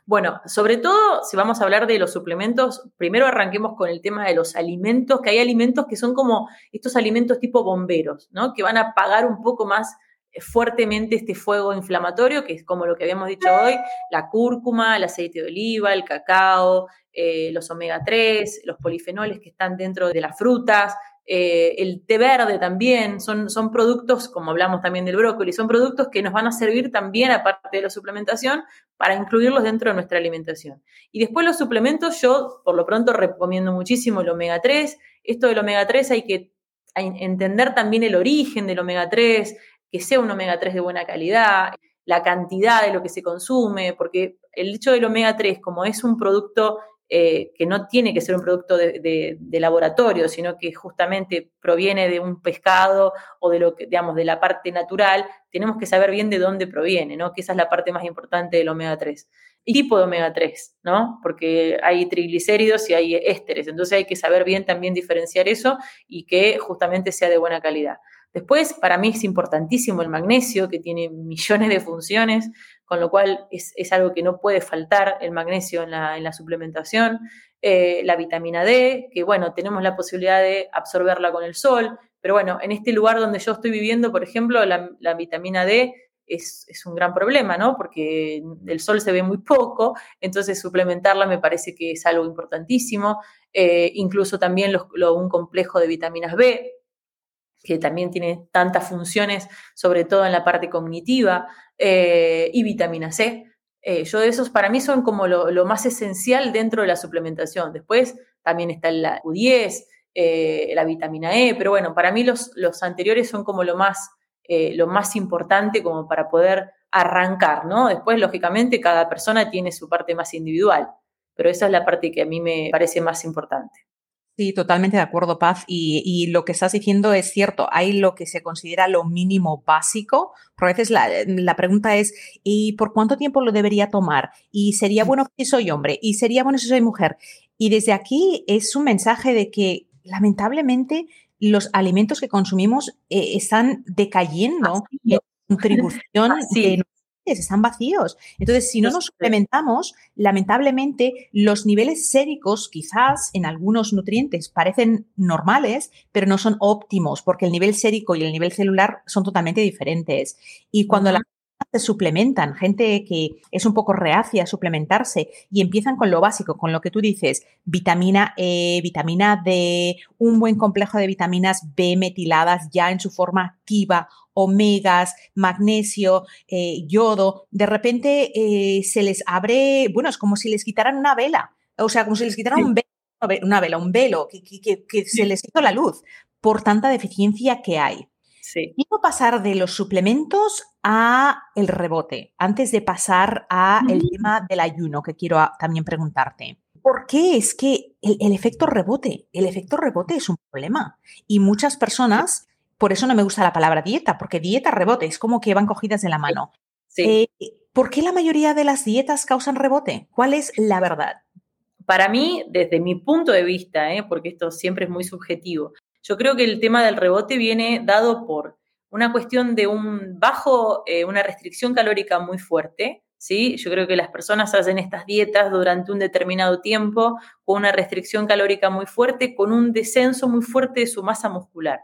C: Bueno, sobre todo si vamos a hablar de los suplementos, primero arranquemos con el tema de los alimentos, que hay alimentos que son como estos alimentos tipo bomberos, ¿no? Que van a apagar un poco más fuertemente este fuego inflamatorio, que es como lo que habíamos dicho hoy, la cúrcuma, el aceite de oliva, el cacao, eh, los omega 3, los polifenoles que están dentro de las frutas, eh, el té verde también, son, son productos, como hablamos también del brócoli, son productos que nos van a servir también, aparte de la suplementación, para incluirlos dentro de nuestra alimentación. Y después los suplementos, yo por lo pronto recomiendo muchísimo el omega 3. Esto del omega 3 hay que entender también el origen del omega 3, que sea un omega 3 de buena calidad, la cantidad de lo que se consume, porque el hecho del omega 3, como es un producto eh, que no tiene que ser un producto de, laboratorio, sino que justamente proviene de un pescado o de lo que, digamos, de la parte natural, tenemos que saber bien de dónde proviene, ¿no? Que esa es la parte más importante del omega 3. Y tipo de omega 3, ¿no? Porque hay triglicéridos y hay ésteres, entonces hay que saber bien también diferenciar eso y que justamente sea de buena calidad. Después, para mí es importantísimo el magnesio, que tiene millones de funciones, con lo cual es, algo que no puede faltar el magnesio en la, suplementación. Eh, la vitamina D, que bueno, tenemos la posibilidad de absorberla con el sol, pero bueno, en este lugar donde yo estoy viviendo, por ejemplo, la, vitamina D es, un gran problema, ¿no? Porque el sol se ve muy poco, entonces suplementarla me parece que es algo importantísimo. Eh, incluso también un complejo de vitaminas B, que también tiene tantas funciones, sobre todo en la parte cognitiva, eh, y vitamina C. Eh, yo de esos para mí son como lo, más esencial dentro de la suplementación. Después también está la Q10, eh, la vitamina E, pero bueno, para mí los, los anteriores son como lo más, lo más importante como para poder arrancar, ¿no? Después, lógicamente, cada persona tiene su parte más individual, pero esa es la parte que a mí me parece más importante.
B: Sí, totalmente de acuerdo, Paz. Y, lo que estás diciendo es cierto. Hay lo que se considera lo mínimo básico. Pero a veces la, pregunta es, ¿y por cuánto tiempo lo debería tomar? ¿Y sería bueno si soy hombre? ¿Y sería bueno si soy mujer? Y desde aquí es un mensaje de que lamentablemente los alimentos que consumimos eh, están decayendo en contribución de están vacíos. Entonces, si no nos suplementamos, lamentablemente los niveles séricos quizás en algunos nutrientes parecen normales, pero no son óptimos porque el nivel sérico y el nivel celular son totalmente diferentes. Y cuando la se suplementan, gente que es un poco reacia a suplementarse y empiezan con lo básico, con lo que tú dices, vitamina E, vitamina D, un buen complejo de vitaminas B metiladas ya en su forma activa omegas, magnesio, eh, yodo, de repente eh, se les abre, bueno, es como si les quitaran una vela, o sea, como si les quitaran un velo, una vela, un velo, que, que, se les hizo la luz por tanta deficiencia que hay. Sí. Quiero pasar de los suplementos a el rebote, antes de pasar a el tema del ayuno, que quiero también preguntarte. ¿Por qué es que el, el, efecto rebote, el efecto rebote es un problema? Y muchas personas por eso no me gusta la palabra dieta, porque dieta rebote, es como que van cogidas de la mano. Eh, ¿Por qué la mayoría de las dietas causan rebote? ¿Cuál es la verdad?
C: Para mí, desde mi punto de vista, ¿eh? porque esto siempre es muy subjetivo, yo creo que el tema del rebote viene dado por una cuestión de un bajo, eh, una restricción calórica muy fuerte, ¿sí? Yo creo que las personas hacen estas dietas durante un determinado tiempo con una restricción calórica muy fuerte, con un descenso muy fuerte de su masa muscular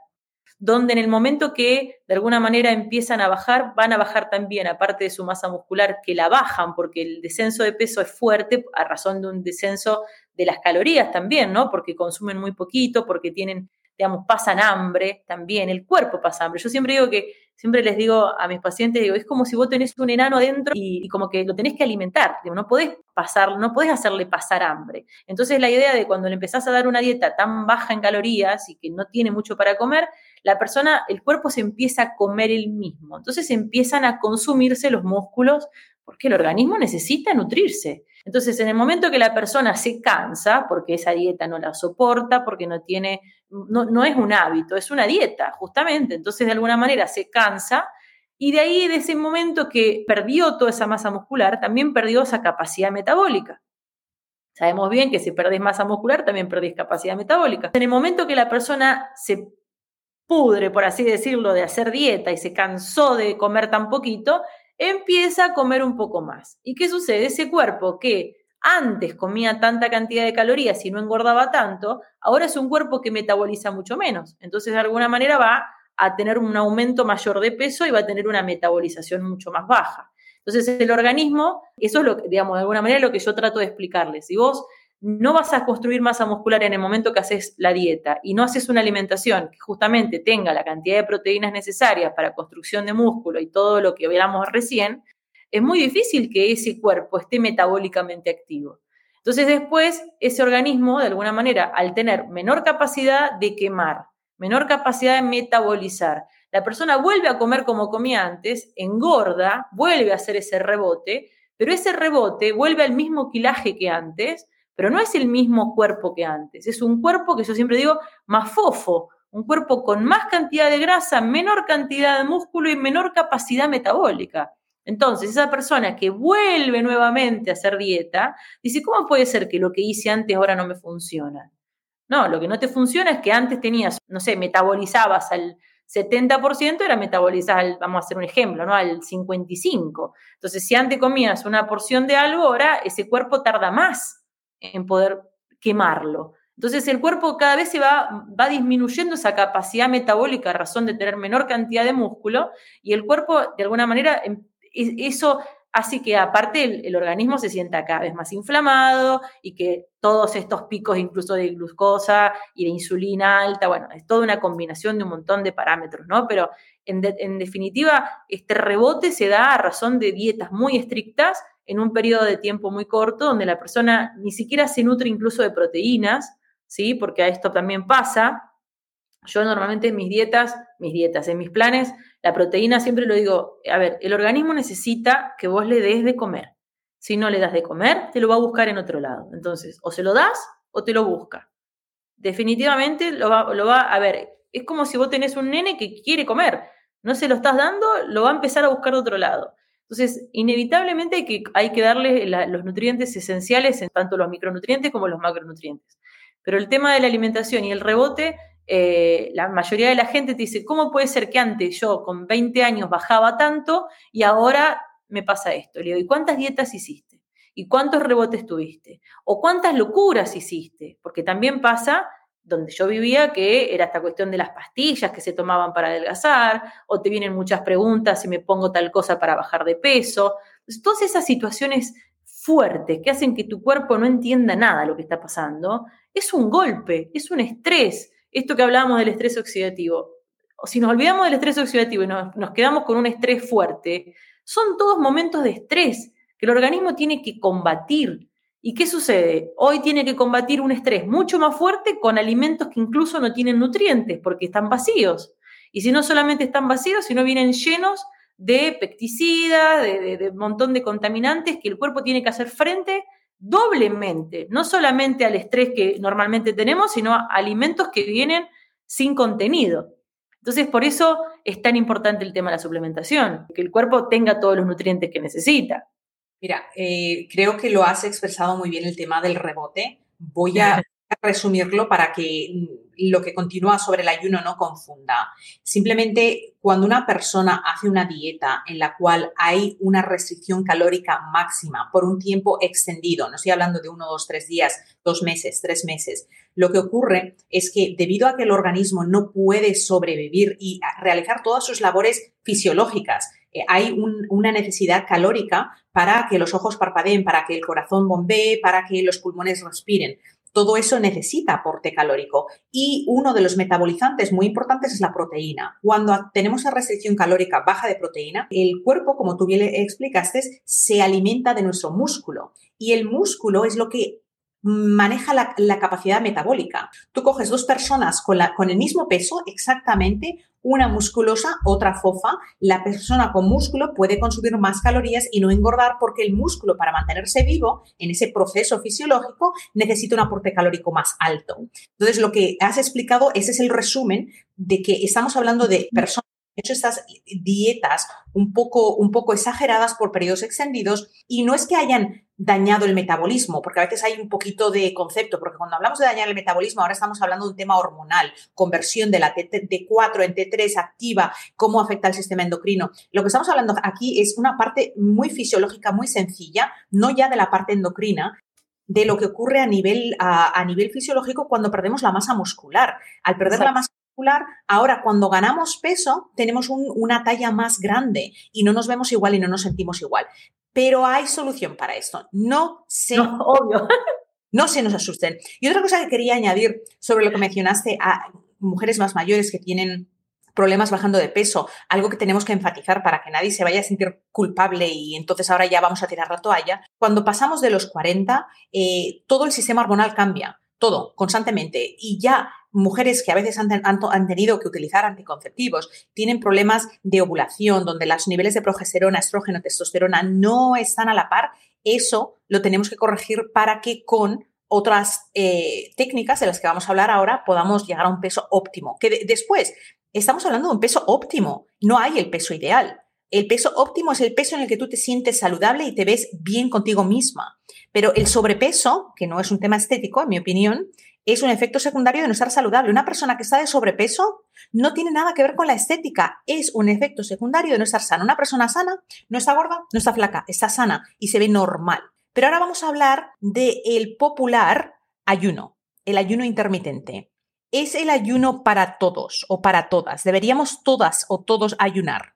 C: donde en el momento que de alguna manera empiezan a bajar, van a bajar también, aparte de su masa muscular, que la bajan, porque el descenso de peso es fuerte a razón de un descenso de las calorías también, ¿no? Porque consumen muy poquito, porque tienen, digamos, pasan hambre también, el cuerpo pasa hambre. Yo siempre digo que siempre les digo a mis pacientes, digo, es como si vos tenés un enano adentro y, como que lo tenés que alimentar, no podés pasar, no podés hacerle pasar hambre. Entonces la idea de cuando le empezás a dar una dieta tan baja en calorías y que no tiene mucho para comer, la persona, el cuerpo se empieza a comer el mismo. Entonces empiezan a consumirse los músculos porque el organismo necesita nutrirse. Entonces, en el momento que la persona se cansa, porque esa dieta no la soporta, porque no tiene, no, es un hábito, es una dieta, justamente. Entonces, de alguna manera se cansa y de ahí, de ese momento que perdió toda esa masa muscular, también perdió esa capacidad metabólica. Sabemos bien que si perdés masa muscular, también perdés capacidad metabólica. En el momento que la persona se pudre, por así decirlo, de hacer dieta y se cansó de comer tan poquito, empieza a comer un poco más. ¿Y qué sucede? Ese cuerpo que antes comía tanta cantidad de calorías y no engordaba tanto, ahora es un cuerpo que metaboliza mucho menos. Entonces, de alguna manera va a tener un aumento mayor de peso y va a tener una metabolización mucho más baja. Entonces, el organismo, eso es lo que, digamos, de alguna manera lo que yo trato de explicarles. Si vos no vas a construir masa muscular en el momento que haces la dieta y no haces una alimentación que justamente tenga la cantidad de proteínas necesarias para construcción de músculo y todo lo que hablamos recién, es muy difícil que ese cuerpo esté metabólicamente activo. Entonces después ese organismo, de alguna manera, al tener menor capacidad de quemar, menor capacidad de metabolizar, la persona vuelve a comer como comía antes, engorda, vuelve a hacer ese rebote, pero ese rebote vuelve al mismo quilaje que antes, pero no es el mismo cuerpo que antes, es un cuerpo que yo siempre digo más fofo, un cuerpo con más cantidad de grasa, menor cantidad de músculo y menor capacidad metabólica. Entonces, esa persona que vuelve nuevamente a hacer dieta, dice, ¿cómo puede ser que lo que hice antes ahora no me funciona? No, lo que no te funciona es que antes tenías, no sé, metabolizabas al 70%, era metabolizar, al, vamos a hacer un ejemplo, ¿no? Al 55%. Entonces, si antes comías una porción de algo, ahora ese cuerpo tarda más en poder quemarlo. Entonces el cuerpo cada vez se va, va disminuyendo esa capacidad metabólica a razón de tener menor cantidad de músculo y el cuerpo de alguna manera em, eso hace que aparte el, organismo se sienta cada vez más inflamado y que todos estos picos incluso de glucosa y de insulina alta, bueno, es toda una combinación de un montón de parámetros, ¿no? Pero en, en definitiva, este rebote se da a razón de dietas muy estrictas en un periodo de tiempo muy corto donde la persona ni siquiera se nutre incluso de proteínas, ¿sí? Porque a esto también pasa. Yo normalmente en mis dietas, mis dietas, en mis planes, la proteína siempre lo digo, a ver, el organismo necesita que vos le des de comer. Si no le das de comer, te lo va a buscar en otro lado. Entonces, o se lo das o te lo busca. Definitivamente lo va, a ver. Es como si vos tenés un nene que quiere comer. No se lo estás dando, lo va a empezar a buscar de otro lado. Entonces, inevitablemente hay que, hay que darle los nutrientes esenciales, en tanto los micronutrientes como los macronutrientes. Pero el tema de la alimentación y el rebote, eh, la mayoría de la gente te dice, ¿cómo puede ser que antes yo con 20 años bajaba tanto y ahora me pasa esto? Le digo, ¿y cuántas dietas hiciste? ¿Y cuántos rebotes tuviste? ¿O cuántas locuras hiciste? Porque también pasa donde yo vivía que era esta cuestión de las pastillas que se tomaban para adelgazar, o te vienen muchas preguntas si me pongo tal cosa para bajar de peso. Todas esas situaciones fuertes que hacen que tu cuerpo no entienda nada lo que está pasando, es un golpe, es un estrés. Esto que hablábamos del estrés oxidativo. Si nos olvidamos del estrés oxidativo y nos, quedamos con un estrés fuerte, son todos momentos de estrés que el organismo tiene que combatir. ¿Y qué sucede? Hoy tiene que combatir un estrés mucho más fuerte con alimentos que incluso no tienen nutrientes porque están vacíos. Y si no solamente están vacíos, sino vienen llenos de pesticidas, de, un montón de contaminantes que el cuerpo tiene que hacer frente doblemente, no solamente al estrés que normalmente tenemos, sino a alimentos que vienen sin contenido. Entonces, por eso es tan importante el tema de la suplementación, que el cuerpo tenga todos los nutrientes que necesita.
B: Mira, eh, creo que lo has expresado muy bien el tema del rebote. Voy a resumirlo para que lo que continúa sobre el ayuno no confunda. Simplemente cuando una persona hace una dieta en la cual hay una restricción calórica máxima por un tiempo extendido, no estoy hablando de uno, dos, tres días, dos meses, tres meses, lo que ocurre es que debido a que el organismo no puede sobrevivir y realizar todas sus labores fisiológicas, eh, hay una necesidad calórica para que los ojos parpadeen, para que el corazón bombee, para que los pulmones respiren. Todo eso necesita aporte calórico y uno de los metabolizantes muy importantes es la proteína. Cuando tenemos esa restricción calórica baja de proteína, el cuerpo, como tú bien explicaste, se alimenta de nuestro músculo y el músculo es lo que maneja la, capacidad metabólica. Tú coges dos personas con el mismo peso exactamente, una musculosa, otra fofa. La persona con músculo puede consumir más calorías y no engordar porque el músculo para mantenerse vivo en ese proceso fisiológico necesita un aporte calórico más alto. Entonces, lo que has explicado, ese es el resumen de que estamos hablando de personas hecho estas dietas un poco, un poco exageradas por periodos extendidos y no es que hayan dañado el metabolismo, porque a veces hay un poquito de concepto, porque cuando hablamos de dañar el metabolismo, ahora estamos hablando de un tema hormonal, conversión de la T4 en T3 activa, cómo afecta al sistema endocrino. Lo que estamos hablando aquí es una parte muy fisiológica, muy sencilla, no ya de la parte endocrina, de lo que ocurre a nivel, a, nivel fisiológico cuando perdemos la masa muscular. Al perder la masa muscular, ahora cuando ganamos peso, tenemos una talla más grande y no nos vemos igual y no nos sentimos igual. Pero hay solución para esto. No se,
C: obvio.
B: no se nos asusten. Y otra cosa que quería añadir sobre lo que mencionaste a mujeres más mayores que tienen problemas bajando de peso, algo que tenemos que enfatizar para que nadie se vaya a sentir culpable y entonces ahora ya vamos a tirar la toalla. Cuando pasamos de los 40, eh, todo el sistema hormonal cambia, todo, constantemente. Y ya mujeres que a veces han, tenido que utilizar anticonceptivos, tienen problemas de ovulación, donde los niveles de progesterona, estrógeno, testosterona no están a la par, eso lo tenemos que corregir para que con otras eh, técnicas de las que vamos a hablar ahora podamos llegar a un peso óptimo. Que después, estamos hablando de un peso óptimo, no hay el peso ideal. El peso óptimo es el peso en el que tú te sientes saludable y te ves bien contigo misma. Pero el sobrepeso, que no es un tema estético, en mi opinión, es un efecto secundario de no estar saludable. Una persona que está de sobrepeso no tiene nada que ver con la estética, es un efecto secundario de no estar sana. Una persona sana no está gorda, no está flaca, está sana y se ve normal. Pero ahora vamos a hablar del popular ayuno, el ayuno intermitente. ¿Es el ayuno para todos o para todas? ¿Deberíamos todas o todos ayunar?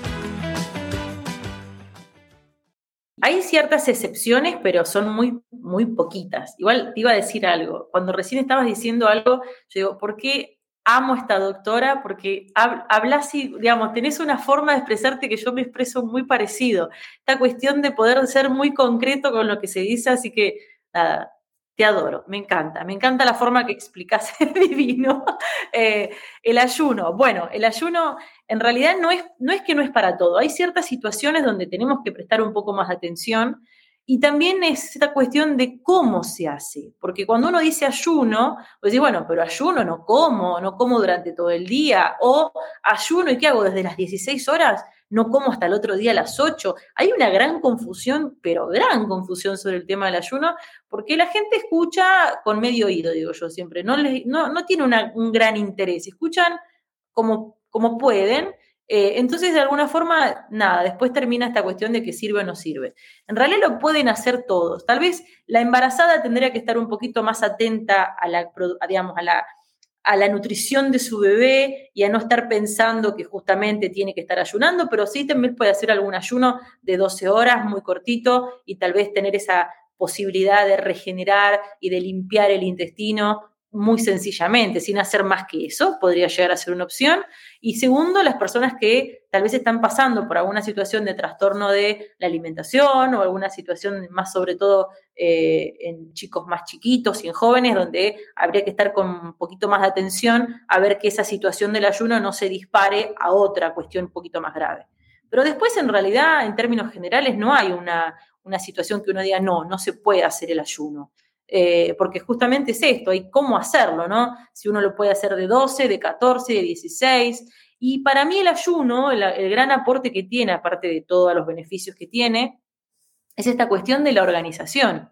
C: Hay ciertas excepciones, pero son muy, muy poquitas. Igual te iba a decir algo. Cuando recién estabas diciendo algo, yo digo, ¿por qué amo a esta doctora? Porque hablas y, digamos, tenés una forma de expresarte que yo me expreso muy parecido. Esta cuestión de poder ser muy concreto con lo que se dice, así que nada, adoro, me encanta, me encanta la forma que explicas el divino. Eh, el ayuno, bueno, el ayuno en realidad no es, no es que no es para todo, hay ciertas situaciones donde tenemos que prestar un poco más de atención y también es esta cuestión de cómo se hace, porque cuando uno dice ayuno, pues dice, bueno, pero ayuno no como, no como durante todo el día, o ayuno y qué hago desde las 16 horas, no como hasta el otro día a las 8. Hay una gran confusión, pero gran confusión sobre el tema del ayuno, porque la gente escucha con medio oído, digo yo siempre, no, no, tiene un gran interés, escuchan como, como pueden. Eh, entonces, de alguna forma, nada, después termina esta cuestión de que sirve o no sirve. En realidad lo pueden hacer todos. Tal vez la embarazada tendría que estar un poquito más atenta a la, digamos, a la a la nutrición de su bebé y a no estar pensando que justamente tiene que estar ayunando, pero sí también puede hacer algún ayuno de 12 horas muy cortito y tal vez tener esa posibilidad de regenerar y de limpiar el intestino muy sencillamente, sin hacer más que eso, podría llegar a ser una opción. Y segundo, las personas que tal vez están pasando por alguna situación de trastorno de la alimentación o alguna situación más sobre todo eh, en chicos más chiquitos y en jóvenes, donde habría que estar con un poquito más de atención a ver que esa situación del ayuno no se dispare a otra cuestión un poquito más grave. Pero después, en realidad, en términos generales, no hay una, una situación que uno diga, no, no se puede hacer el ayuno. Eh, porque justamente es esto, hay cómo hacerlo, ¿no? Si uno lo puede hacer de 12, de 14, de 16. Y para mí el ayuno, el, gran aporte que tiene, aparte de todos los beneficios que tiene, es esta cuestión de la organización.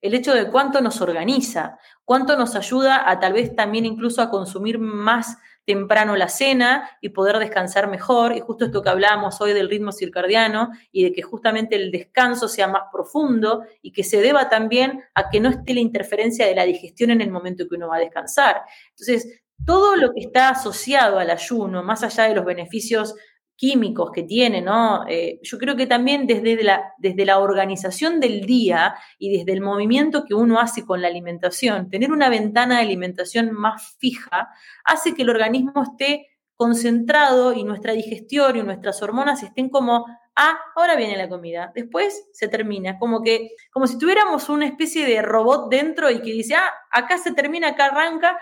C: El hecho de cuánto nos organiza, cuánto nos ayuda a tal vez también incluso a consumir más temprano la cena y poder descansar mejor. Y justo esto que hablábamos hoy del ritmo circadiano y de que justamente el descanso sea más profundo y que se deba también a que no esté la interferencia de la digestión en el momento que uno va a descansar. Entonces, todo lo que está asociado al ayuno, más allá de los beneficios químicos que tiene, ¿no? Eh, yo creo que también desde la, desde la organización del día y desde el movimiento que uno hace con la alimentación, tener una ventana de alimentación más fija hace que el organismo esté concentrado y nuestra digestión y nuestras hormonas estén como, ah, ahora viene la comida, después se termina, como que, como si tuviéramos una especie de robot dentro y que dice, ah, acá se termina, acá arranca,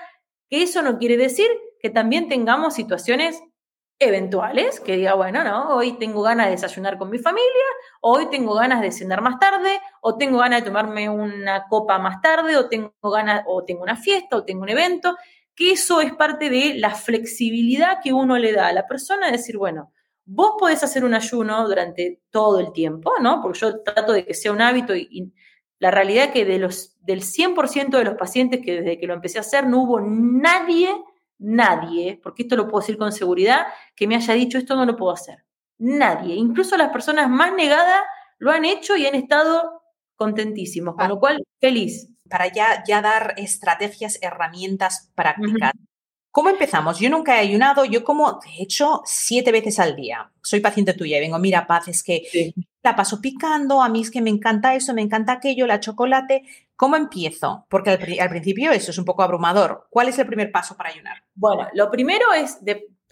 C: que eso no quiere decir que también tengamos situaciones eventuales, que diga, bueno, no, hoy tengo ganas de desayunar con mi familia, hoy tengo ganas de cenar más tarde, o tengo ganas de tomarme una copa más tarde, o tengo ganas, o tengo una fiesta, o tengo un evento, que eso es parte de la flexibilidad que uno le da a la persona, de decir, bueno, vos podés hacer un ayuno durante todo el tiempo, ¿no? Porque yo trato de que sea un hábito y, y la realidad que de los, del 100% de los pacientes que desde que lo empecé a hacer no hubo nadie nadie, porque esto lo puedo decir con seguridad, que me haya dicho esto no lo puedo hacer. Nadie, incluso las personas más negadas lo han hecho y han estado contentísimos, con lo cual feliz.
B: Para ya, ya dar estrategias, herramientas prácticas. ¿Cómo empezamos? Yo nunca he ayunado, yo como, de hecho, siete veces al día. Soy paciente tuya y vengo, mira, Paz, es que la paso picando, a mí es que me encanta eso, me encanta aquello, la chocolate, ¿Cómo empiezo? Porque al, principio eso es un poco abrumador. ¿Cuál es el primer paso para ayunar?
C: Bueno, lo primero es,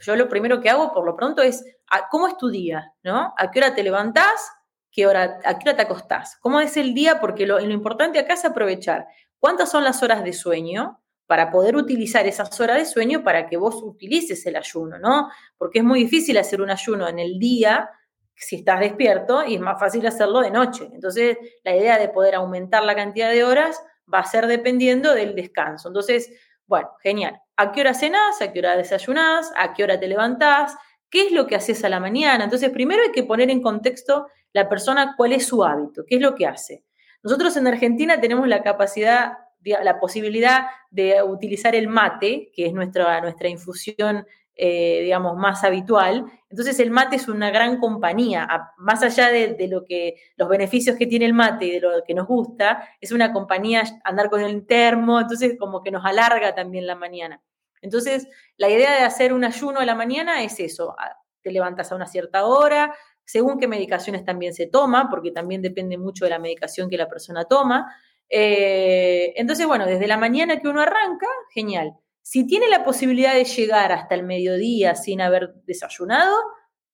C: yo lo primero que hago por lo pronto es, ¿cómo es tu día? ¿no? ¿A qué hora te levantás? ¿Qué hora, ¿A qué hora te acostás? ¿Cómo es el día? Porque lo, lo importante acá es aprovechar cuántas son las horas de sueño, para poder utilizar esas horas de sueño para que vos utilices el ayuno, ¿no? Porque es muy difícil hacer un ayuno en el día si estás despierto y es más fácil hacerlo de noche. Entonces, la idea de poder aumentar la cantidad de horas va a ser dependiendo del descanso. Entonces, bueno, genial. ¿A qué hora cenás? ¿A qué hora desayunás? ¿A qué hora te levantás? ¿Qué es lo que haces a la mañana? Entonces, primero hay que poner en contexto la persona cuál es su hábito, qué es lo que hace. Nosotros en Argentina tenemos la capacidad, la posibilidad de utilizar el mate, que es nuestra, nuestra infusión eh, digamos, más habitual. Entonces el mate es una gran compañía, más allá de, lo que, los beneficios que tiene el mate y de lo que nos gusta, es una compañía andar con el termo, entonces como que nos alarga también la mañana. Entonces, la idea de hacer un ayuno a la mañana es eso, te levantas a una cierta hora, según qué medicaciones también se toma, porque también depende mucho de la medicación que la persona toma. Eh, entonces, bueno, desde la mañana que uno arranca, genial. Si tiene la posibilidad de llegar hasta el mediodía sin haber desayunado,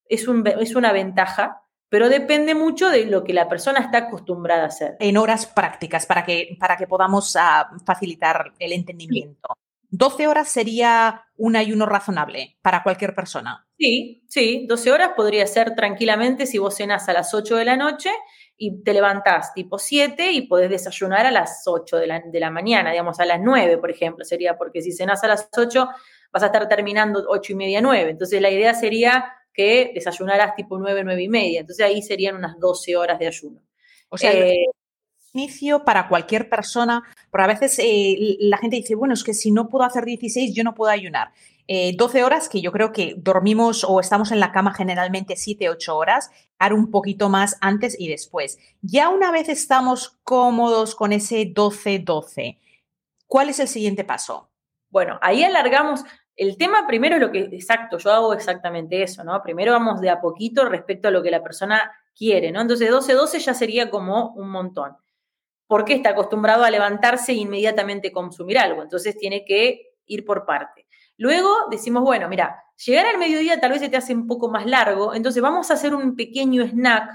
C: es, es una ventaja, pero depende mucho de lo que la persona está acostumbrada a hacer.
B: En horas prácticas, para que, para que podamos ah, facilitar el entendimiento. 12 horas sería un ayuno razonable para cualquier persona.
C: Sí, sí, 12 horas podría ser tranquilamente si vos cenás a las 8 de la noche y te levantás tipo 7 y podés desayunar a las 8 de la, de la, mañana, digamos a las 9, por ejemplo, sería porque si cenás a las 8 vas a estar terminando 8 y media, 9. Entonces la idea sería que desayunaras tipo 9, 9 y media. Entonces ahí serían unas 12 horas de ayuno.
B: O sea, eh, inicio para cualquier persona, pero a veces eh, la gente dice, bueno, es que si no puedo hacer 16, yo no puedo ayunar. 12 eh, horas, que yo creo que dormimos o estamos en la cama generalmente 7, 8 horas, dar un poquito más antes y después. Ya una vez estamos cómodos con ese 12-12, ¿cuál es el siguiente paso?
C: Bueno, ahí alargamos. El tema primero es lo que, exacto, yo hago exactamente eso, ¿no? Primero vamos de a poquito respecto a lo que la persona quiere, ¿no? Entonces 12-12 ya sería como un montón. Porque está acostumbrado a levantarse e inmediatamente consumir algo. Entonces tiene que ir por parte. Luego decimos, bueno, mira, llegar al mediodía tal vez se te hace un poco más largo, entonces vamos a hacer un pequeño snack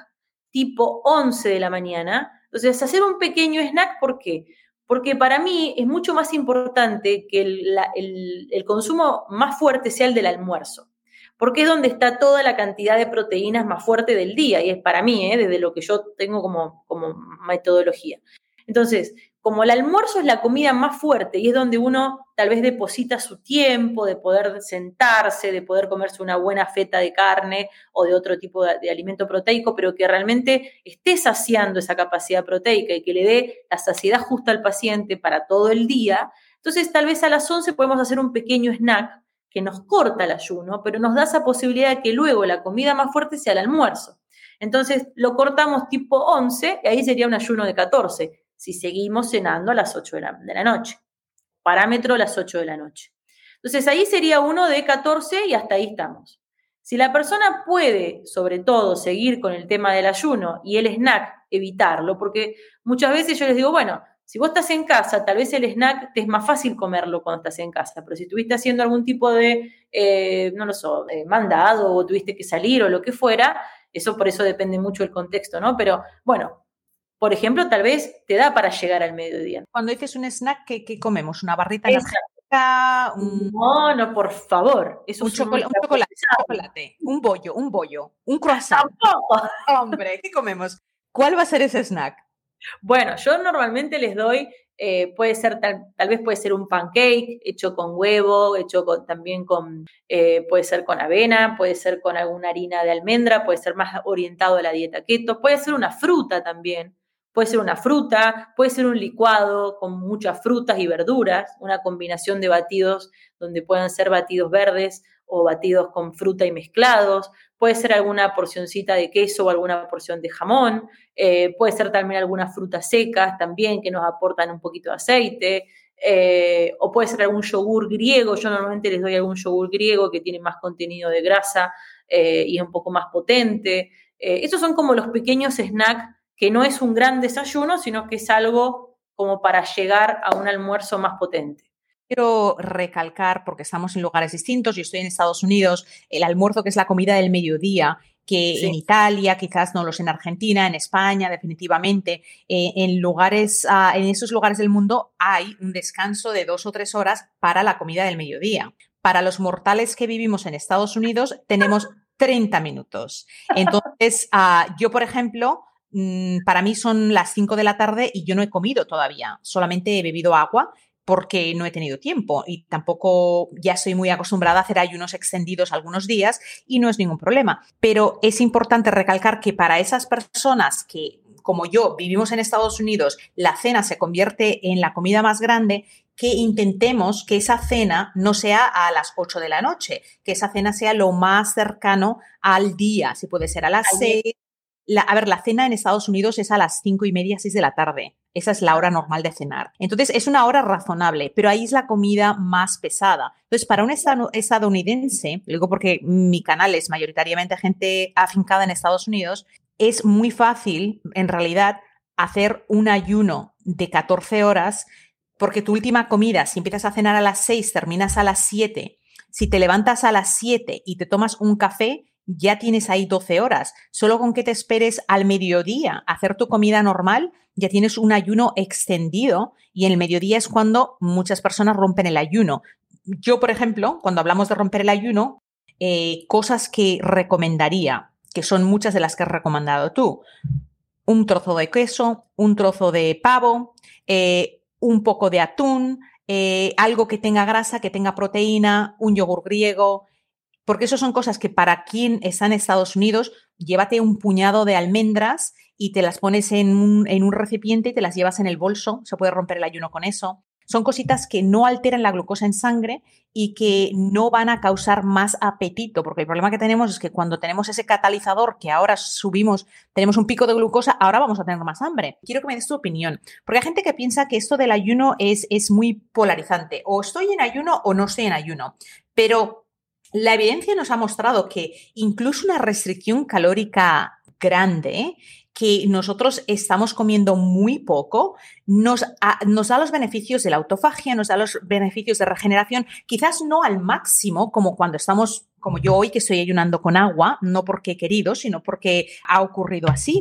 C: tipo 11 de la mañana. Entonces, hacer un pequeño snack, ¿por qué? Porque para mí es mucho más importante que el, consumo más fuerte sea el del almuerzo porque es donde está toda la cantidad de proteínas más fuerte del día, y es para mí, ¿eh? desde lo que yo tengo como, como metodología. Entonces, como el almuerzo es la comida más fuerte y es donde uno tal vez deposita su tiempo de poder sentarse, de poder comerse una buena feta de carne o de otro tipo de, alimento proteico, pero que realmente esté saciando esa capacidad proteica y que le dé la saciedad justa al paciente para todo el día. Entonces, tal vez a las 11 podemos hacer un pequeño snack que nos corta el ayuno, pero nos da esa posibilidad de que luego la comida más fuerte sea el almuerzo. Entonces, lo cortamos tipo 11 y ahí sería un ayuno de 14 si seguimos cenando a las 8 de la, noche. Parámetro a las 8 de la noche. Entonces ahí sería uno de 14 y hasta ahí estamos. Si la persona puede, sobre todo, seguir con el tema del ayuno y el snack, evitarlo, porque muchas veces yo les digo, bueno, si vos estás en casa, tal vez el snack te es más fácil comerlo cuando estás en casa, pero si estuviste haciendo algún tipo de, eh, no lo sé, mandado o tuviste que salir o lo que fuera, eso por eso depende mucho del contexto, ¿no? Pero bueno, por ejemplo, tal vez te da para llegar al mediodía.
B: Cuando dices un snack, ¿qué, comemos? ¿Una barrita energética?
C: No, no, por favor.
B: un, chocolate, un bollo, un bollo, un croissant. Hombre, ¿qué comemos? ¿Cuál va a ser ese snack?
C: Bueno, yo normalmente les doy, eh, puede ser tal, vez puede ser un pancake hecho con huevo, hecho también con, eh, puede ser con avena, puede ser con alguna harina de almendra, puede ser más orientado a la dieta keto, puede ser una fruta también. Puede ser una fruta, puede ser un licuado con muchas frutas y verduras, una combinación de batidos donde puedan ser batidos verdes o batidos con fruta y mezclados, puede ser alguna porcioncita de queso o alguna porción de jamón, eh, puede ser también algunas frutas secas también que nos aportan un poquito de aceite, eh, o puede ser algún yogur griego, yo normalmente les doy algún yogur griego que tiene más contenido de grasa eh, y es un poco más potente. estos son como los pequeños snacks que no es un gran desayuno, sino que es algo como para llegar a un almuerzo más potente.
B: Quiero recalcar, porque estamos en lugares distintos, yo estoy en Estados Unidos, el almuerzo que es la comida del mediodía que en Italia, quizás no los en Argentina, en España, definitivamente, eh, en lugares, ah, en esos lugares del mundo hay un descanso de dos o tres horas para la comida del mediodía. Para los mortales que vivimos en Estados Unidos, tenemos 30 minutos. Entonces, ah, yo, por ejemplo, para mí son las 5 de la tarde y yo no he comido todavía, solamente he bebido agua porque no he tenido tiempo y tampoco ya soy muy acostumbrada a hacer ayunos extendidos algunos días y no es ningún problema. Pero es importante recalcar que para esas personas que, como yo, vivimos en Estados Unidos, la cena se convierte en la comida más grande, que intentemos que esa cena no sea a las 8 de la noche, que esa cena sea lo más cercano al día, si puede ser a las 6. A ver, la cena en Estados Unidos es a las cinco y media, 6 de la tarde. Esa es la hora normal de cenar. Entonces, es una hora razonable, pero ahí es la comida más pesada. Entonces, para un estadounidense, digo porque mi canal es mayoritariamente gente afincada en Estados Unidos, es muy fácil, en realidad, hacer un ayuno de 14 horas, porque tu última comida, si empiezas a cenar a las 6, terminas a las 7. Si te levantas a las 7 y te tomas un café, ya tienes ahí 12 horas. Solo con que te esperes al mediodía a hacer tu comida normal, ya tienes un ayuno extendido y en el mediodía es cuando muchas personas rompen el ayuno. Yo, por ejemplo, cuando hablamos de romper el ayuno, eh, cosas que recomendaría, que son muchas de las que has recomendado tú. Un trozo de queso, un trozo de pavo, eh, un poco de atún, eh, algo que tenga grasa, que tenga proteína, un yogur griego, porque eso son cosas que para quien está en Estados Unidos, llévate un puñado de almendras y te las pones en un, en un recipiente y te las llevas en el bolso, se puede romper el ayuno con eso. Son cositas que no alteran la glucosa en sangre y que no van a causar más apetito, porque el problema que tenemos es que cuando tenemos ese catalizador que ahora subimos, tenemos un pico de glucosa, ahora vamos a tener más hambre. Quiero que me des tu opinión, porque hay gente que piensa que esto del ayuno es, es muy polarizante, o estoy en ayuno o no estoy en ayuno, pero la evidencia nos ha mostrado que incluso una restricción calórica grande, que nosotros estamos comiendo muy poco, nos, da los beneficios de la autofagia, nos da los beneficios de regeneración, quizás no al máximo como cuando estamos, como yo hoy que estoy ayunando con agua, no porque he querido, sino porque ha ocurrido así.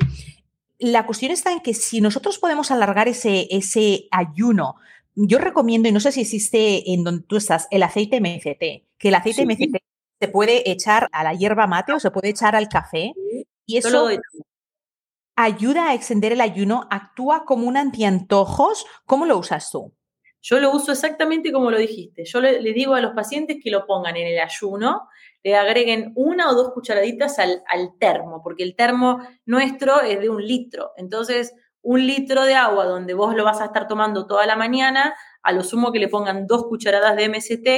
B: La cuestión está en que si nosotros podemos alargar ese, ese ayuno, yo recomiendo, y no sé si existe en donde tú estás, el aceite MCT, que el aceite MCT se puede echar a la hierba mate o se puede echar al café y eso ayuda a extender el ayuno, actúa como un antiantojos. ¿Cómo lo usas tú?
C: Yo lo uso exactamente como lo dijiste. Yo le, digo a los pacientes que lo pongan en el ayuno, le agreguen una o dos cucharaditas al, al, termo, porque el termo nuestro es de un litro. Entonces, un litro de agua donde vos lo vas a estar tomando toda la mañana, a lo sumo que le pongan dos cucharadas de MST,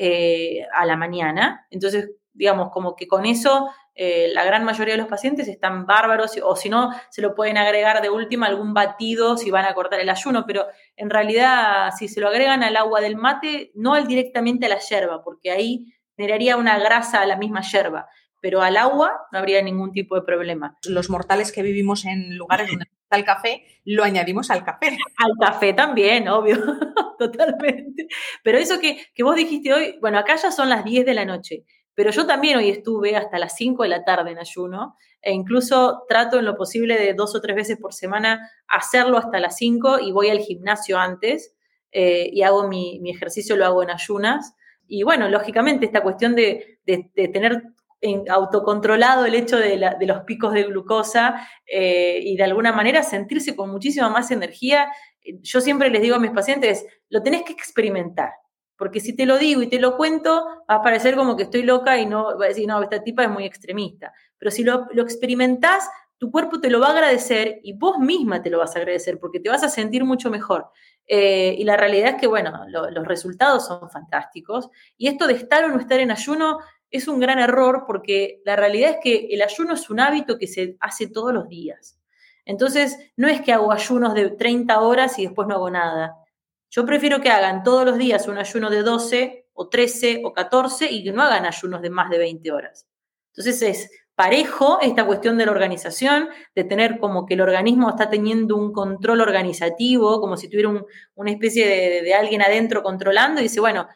C: eh, a la mañana. Entonces, digamos, como que con eso eh, la gran mayoría de los pacientes están bárbaros o si no, se lo pueden agregar de última algún batido si van a cortar el ayuno, pero en realidad si se lo agregan al agua del mate, no al directamente a la yerba, porque ahí generaría una grasa a la misma yerba, pero al agua no habría ningún tipo de problema.
B: Los mortales que vivimos en lugares donde está el café, lo añadimos al café.
C: Al café también, obvio, totalmente. Pero eso que, que vos dijiste hoy, bueno, acá ya son las 10 de la noche, pero yo también hoy estuve hasta las 5 de la tarde en ayuno e incluso trato en lo posible de dos o tres veces por semana hacerlo hasta las 5 y voy al gimnasio antes eh, y hago mi, mi, ejercicio, lo hago en ayunas. Y bueno, lógicamente esta cuestión de, de, de tener en autocontrolado el hecho de, los picos de glucosa eh, y de alguna manera sentirse con muchísima más energía. Yo siempre les digo a mis pacientes, lo tenés que experimentar, porque si te lo digo y te lo cuento, va a parecer como que estoy loca y no va a decir, no, esta tipa es muy extremista. Pero si lo, lo experimentás, tu cuerpo te lo va a agradecer y vos misma te lo vas a agradecer porque te vas a sentir mucho mejor. Eh, y la realidad es que, bueno, los resultados son fantásticos. Y esto de estar o no estar en ayuno es un gran error porque la realidad es que el ayuno es un hábito que se hace todos los días. Entonces, no es que hago ayunos de 30 horas y después no hago nada. Yo prefiero que hagan todos los días un ayuno de 12 o 13 o 14 y que no hagan ayunos de más de 20 horas. Entonces es parejo esta cuestión de la organización, de tener como que el organismo está teniendo un control organizativo, como si tuviera una especie de, de, alguien adentro controlando y dice, bueno,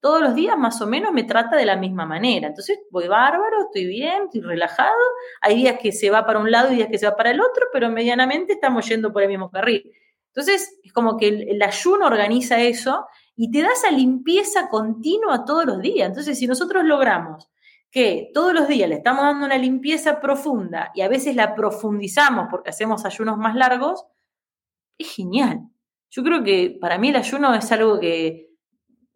C: todos los días más o menos me trata de la misma manera. Entonces voy bárbaro, estoy bien, estoy relajado. Hay días que se va para un lado y días que se va para el otro, pero medianamente estamos yendo por el mismo carril. Entonces es como que el, ayuno organiza eso y te da esa limpieza continua todos los días. Entonces si nosotros logramos que todos los días le estamos dando una limpieza profunda y a veces la profundizamos porque hacemos ayunos más largos, es genial. Yo creo que para mí el ayuno es algo que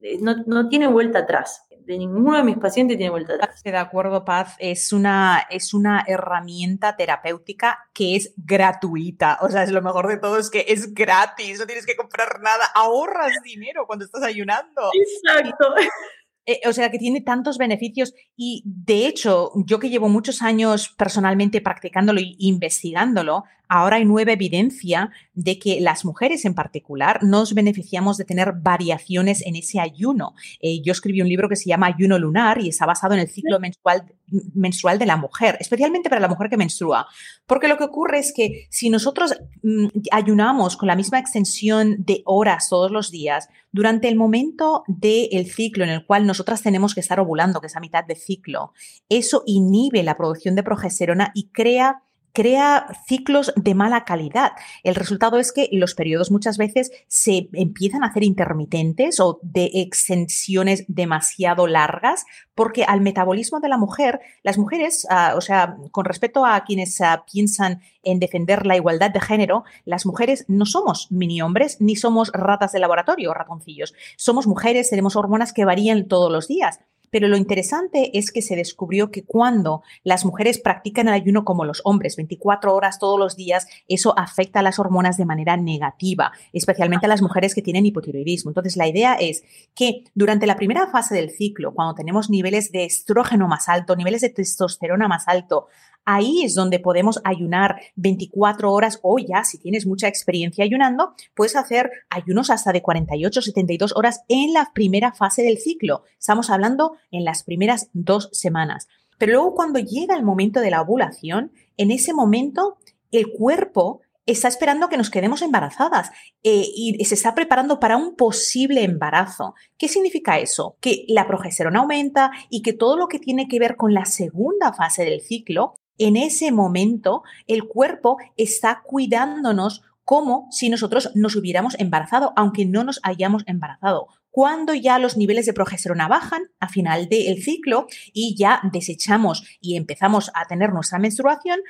C: eh, no, tiene vuelta atrás. De ninguno de mis pacientes tiene vuelta atrás.
B: De acuerdo, Paz. Es una, es una herramienta terapéutica que es gratuita. O sea, es lo mejor de todo, es que es gratis, no tienes que comprar nada. Ahorras dinero cuando estás ayunando.
C: Exacto.
B: Eh, o sea, que tiene tantos beneficios y de hecho, yo que llevo muchos años personalmente practicándolo e investigándolo, ahora hay nueva evidencia de que las mujeres en particular nos beneficiamos de tener variaciones en ese ayuno. Eh, yo escribí un libro que se llama Ayuno Lunar y está basado en el ciclo menstrual, menstrual de la mujer, especialmente para la mujer que menstrua. Porque lo que ocurre es que si nosotros mm, ayunamos con la misma extensión de horas todos los días, durante el momento del ciclo en el cual nosotras tenemos que estar ovulando, que es a mitad de ciclo, eso inhibe la producción de progesterona y crea crea ciclos de mala calidad. El resultado es que los periodos muchas veces se empiezan a hacer intermitentes o de extensiones demasiado largas, porque al metabolismo de la mujer, las mujeres, ah, o sea, con respecto a quienes ah, piensan en defender la igualdad de género, las mujeres no somos mini hombres ni somos ratas de laboratorio o ratoncillos. Somos mujeres, tenemos hormonas que varían todos los días. Pero lo interesante es que se descubrió que cuando las mujeres practican el ayuno como los hombres, 24 horas todos los días, eso afecta a las hormonas de manera negativa, especialmente a las mujeres que tienen hipotiroidismo. Entonces, la idea es que durante la primera fase del ciclo, cuando tenemos niveles de estrógeno más alto, niveles de testosterona más alto, Ahí es donde podemos ayunar 24 horas o ya, si tienes mucha experiencia ayunando, puedes hacer ayunos hasta de 48, 72 horas en la primera fase del ciclo. Estamos hablando en las primeras dos semanas. Pero luego cuando llega el momento de la ovulación, en ese momento el cuerpo está esperando que nos quedemos embarazadas eh, y se está preparando para un posible embarazo. ¿Qué significa eso? Que la progesterona aumenta y que todo lo que tiene que ver con la segunda fase del ciclo en ese momento el cuerpo está cuidándonos como si nosotros nos hubiéramos embarazado, aunque no nos hayamos embarazado. Cuando ya los niveles de progesterona bajan a final del ciclo y ya desechamos y empezamos a tener nuestra menstruación,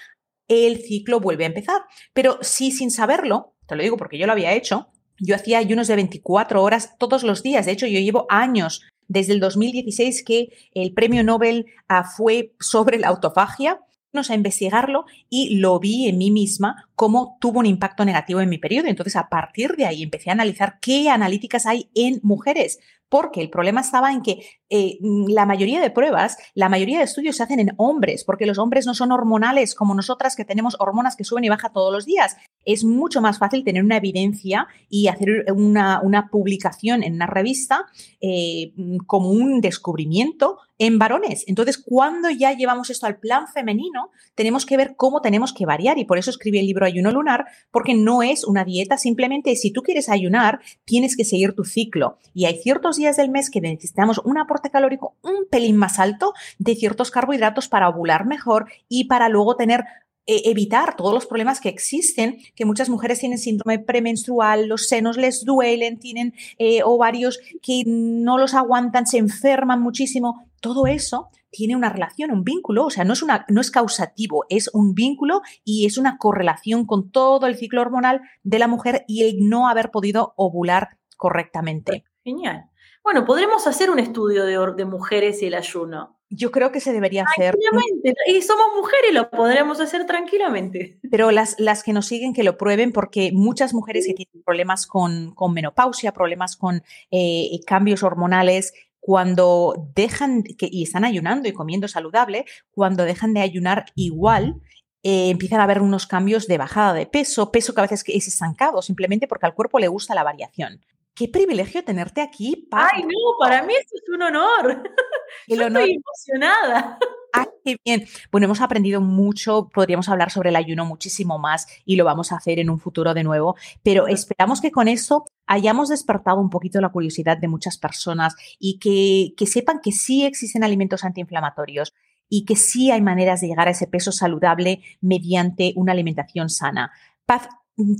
B: el ciclo vuelve a empezar. Pero si sin saberlo, te lo digo porque yo lo había hecho, yo hacía ayunos de 24 horas todos los días. De hecho, yo llevo años desde el 2016 que el premio Nobel ah, fue sobre la autofagia a investigarlo y lo vi en mí misma cómo tuvo un impacto negativo en mi periodo. Entonces, a partir de ahí empecé a analizar qué analíticas hay en mujeres, porque el problema estaba en que eh, la mayoría de pruebas, la mayoría de estudios se hacen en hombres, porque los hombres no son hormonales como nosotras que tenemos hormonas que suben y bajan todos los días. Es mucho más fácil tener una evidencia y hacer una, publicación en una revista eh, como un descubrimiento en varones. Entonces, cuando ya llevamos esto al plan femenino, tenemos que ver cómo tenemos que variar y por eso escribí el libro Ayuno Lunar, porque no es una dieta, simplemente si tú quieres ayunar, tienes que seguir tu ciclo y hay ciertos días del mes que necesitamos un aporte calórico un pelín más alto de ciertos carbohidratos para ovular mejor y para luego tener eh, evitar todos los problemas que existen, que muchas mujeres tienen síndrome premenstrual, los senos les duelen, tienen eh, ovarios que no los aguantan, se enferman muchísimo. Todo eso tiene una relación, un vínculo, o sea, no es, una, no es causativo, es un vínculo y es una correlación con todo el ciclo hormonal de la mujer y el no haber podido ovular correctamente.
C: Genial. Bueno, podremos hacer un estudio de, de mujeres y el ayuno.
B: Yo creo que se debería hacer.
C: Y somos mujeres, lo podremos hacer tranquilamente.
B: Pero las, las que nos siguen, que lo prueben, porque muchas mujeres que tienen problemas con, menopausia, problemas con eh, cambios hormonales, cuando dejan que, y están ayunando y comiendo saludable, cuando dejan de ayunar igual, eh, empiezan a haber unos cambios de bajada de peso, peso que a veces es estancado, simplemente porque al cuerpo le gusta la variación. Qué privilegio tenerte aquí.
C: Ay, no, para mí eso es un honor. El honor, estoy emocionada.
B: Ah, qué bien. Bueno, hemos aprendido mucho, podríamos hablar sobre el ayuno muchísimo más y lo vamos a hacer en un futuro de nuevo, pero esperamos que con eso hayamos despertado un poquito la curiosidad de muchas personas y que, que sepan que sí existen alimentos antiinflamatorios y que sí hay maneras de llegar a ese peso saludable mediante una alimentación sana. Paz,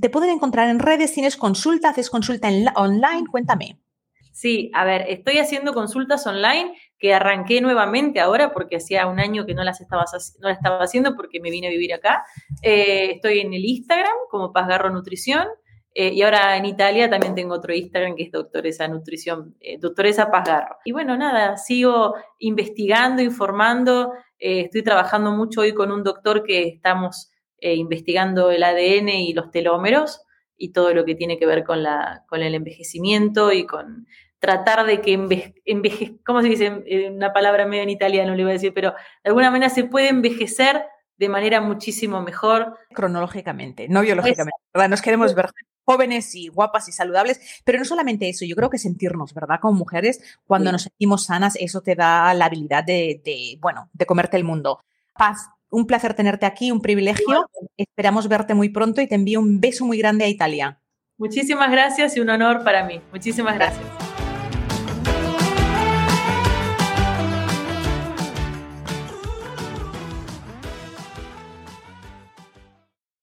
B: ¿te pueden encontrar en redes? ¿Tienes consulta? ¿Haces consulta en online? Cuéntame.
C: Sí, a ver, estoy haciendo consultas online que arranqué nuevamente ahora porque hacía un año que no las estaba, no estaba haciendo porque me vine a vivir acá. Eh, estoy en el Instagram como Pazgarro Nutrición eh, y ahora en Italia también tengo otro Instagram que es Doctoresa Nutrición, eh, Doctoresa Pazgarro. Y bueno, nada, sigo investigando, informando. estoy trabajando mucho hoy con un doctor que estamos investigando el ADN y los telómeros y todo lo que tiene que ver con, la, con el envejecimiento y con tratar de que envejezca, ¿cómo se dice? Una palabra medio en italiano le iba a decir, pero de alguna manera se puede envejecer de manera muchísimo mejor.
B: Cronológicamente, no biológicamente, ¿verdad? Nos queremos ver jóvenes y guapas y saludables, pero no solamente eso, yo creo que sentirnos, ¿verdad? Como mujeres, cuando nos sentimos sanas, eso te da la habilidad de, de, bueno, de comerte el mundo. Paz, un placer tenerte aquí, un privilegio. Esperamos verte muy pronto y te envío un beso muy grande a Italia.
C: Muchísimas gracias y un honor para mí. Muchísimas gracias.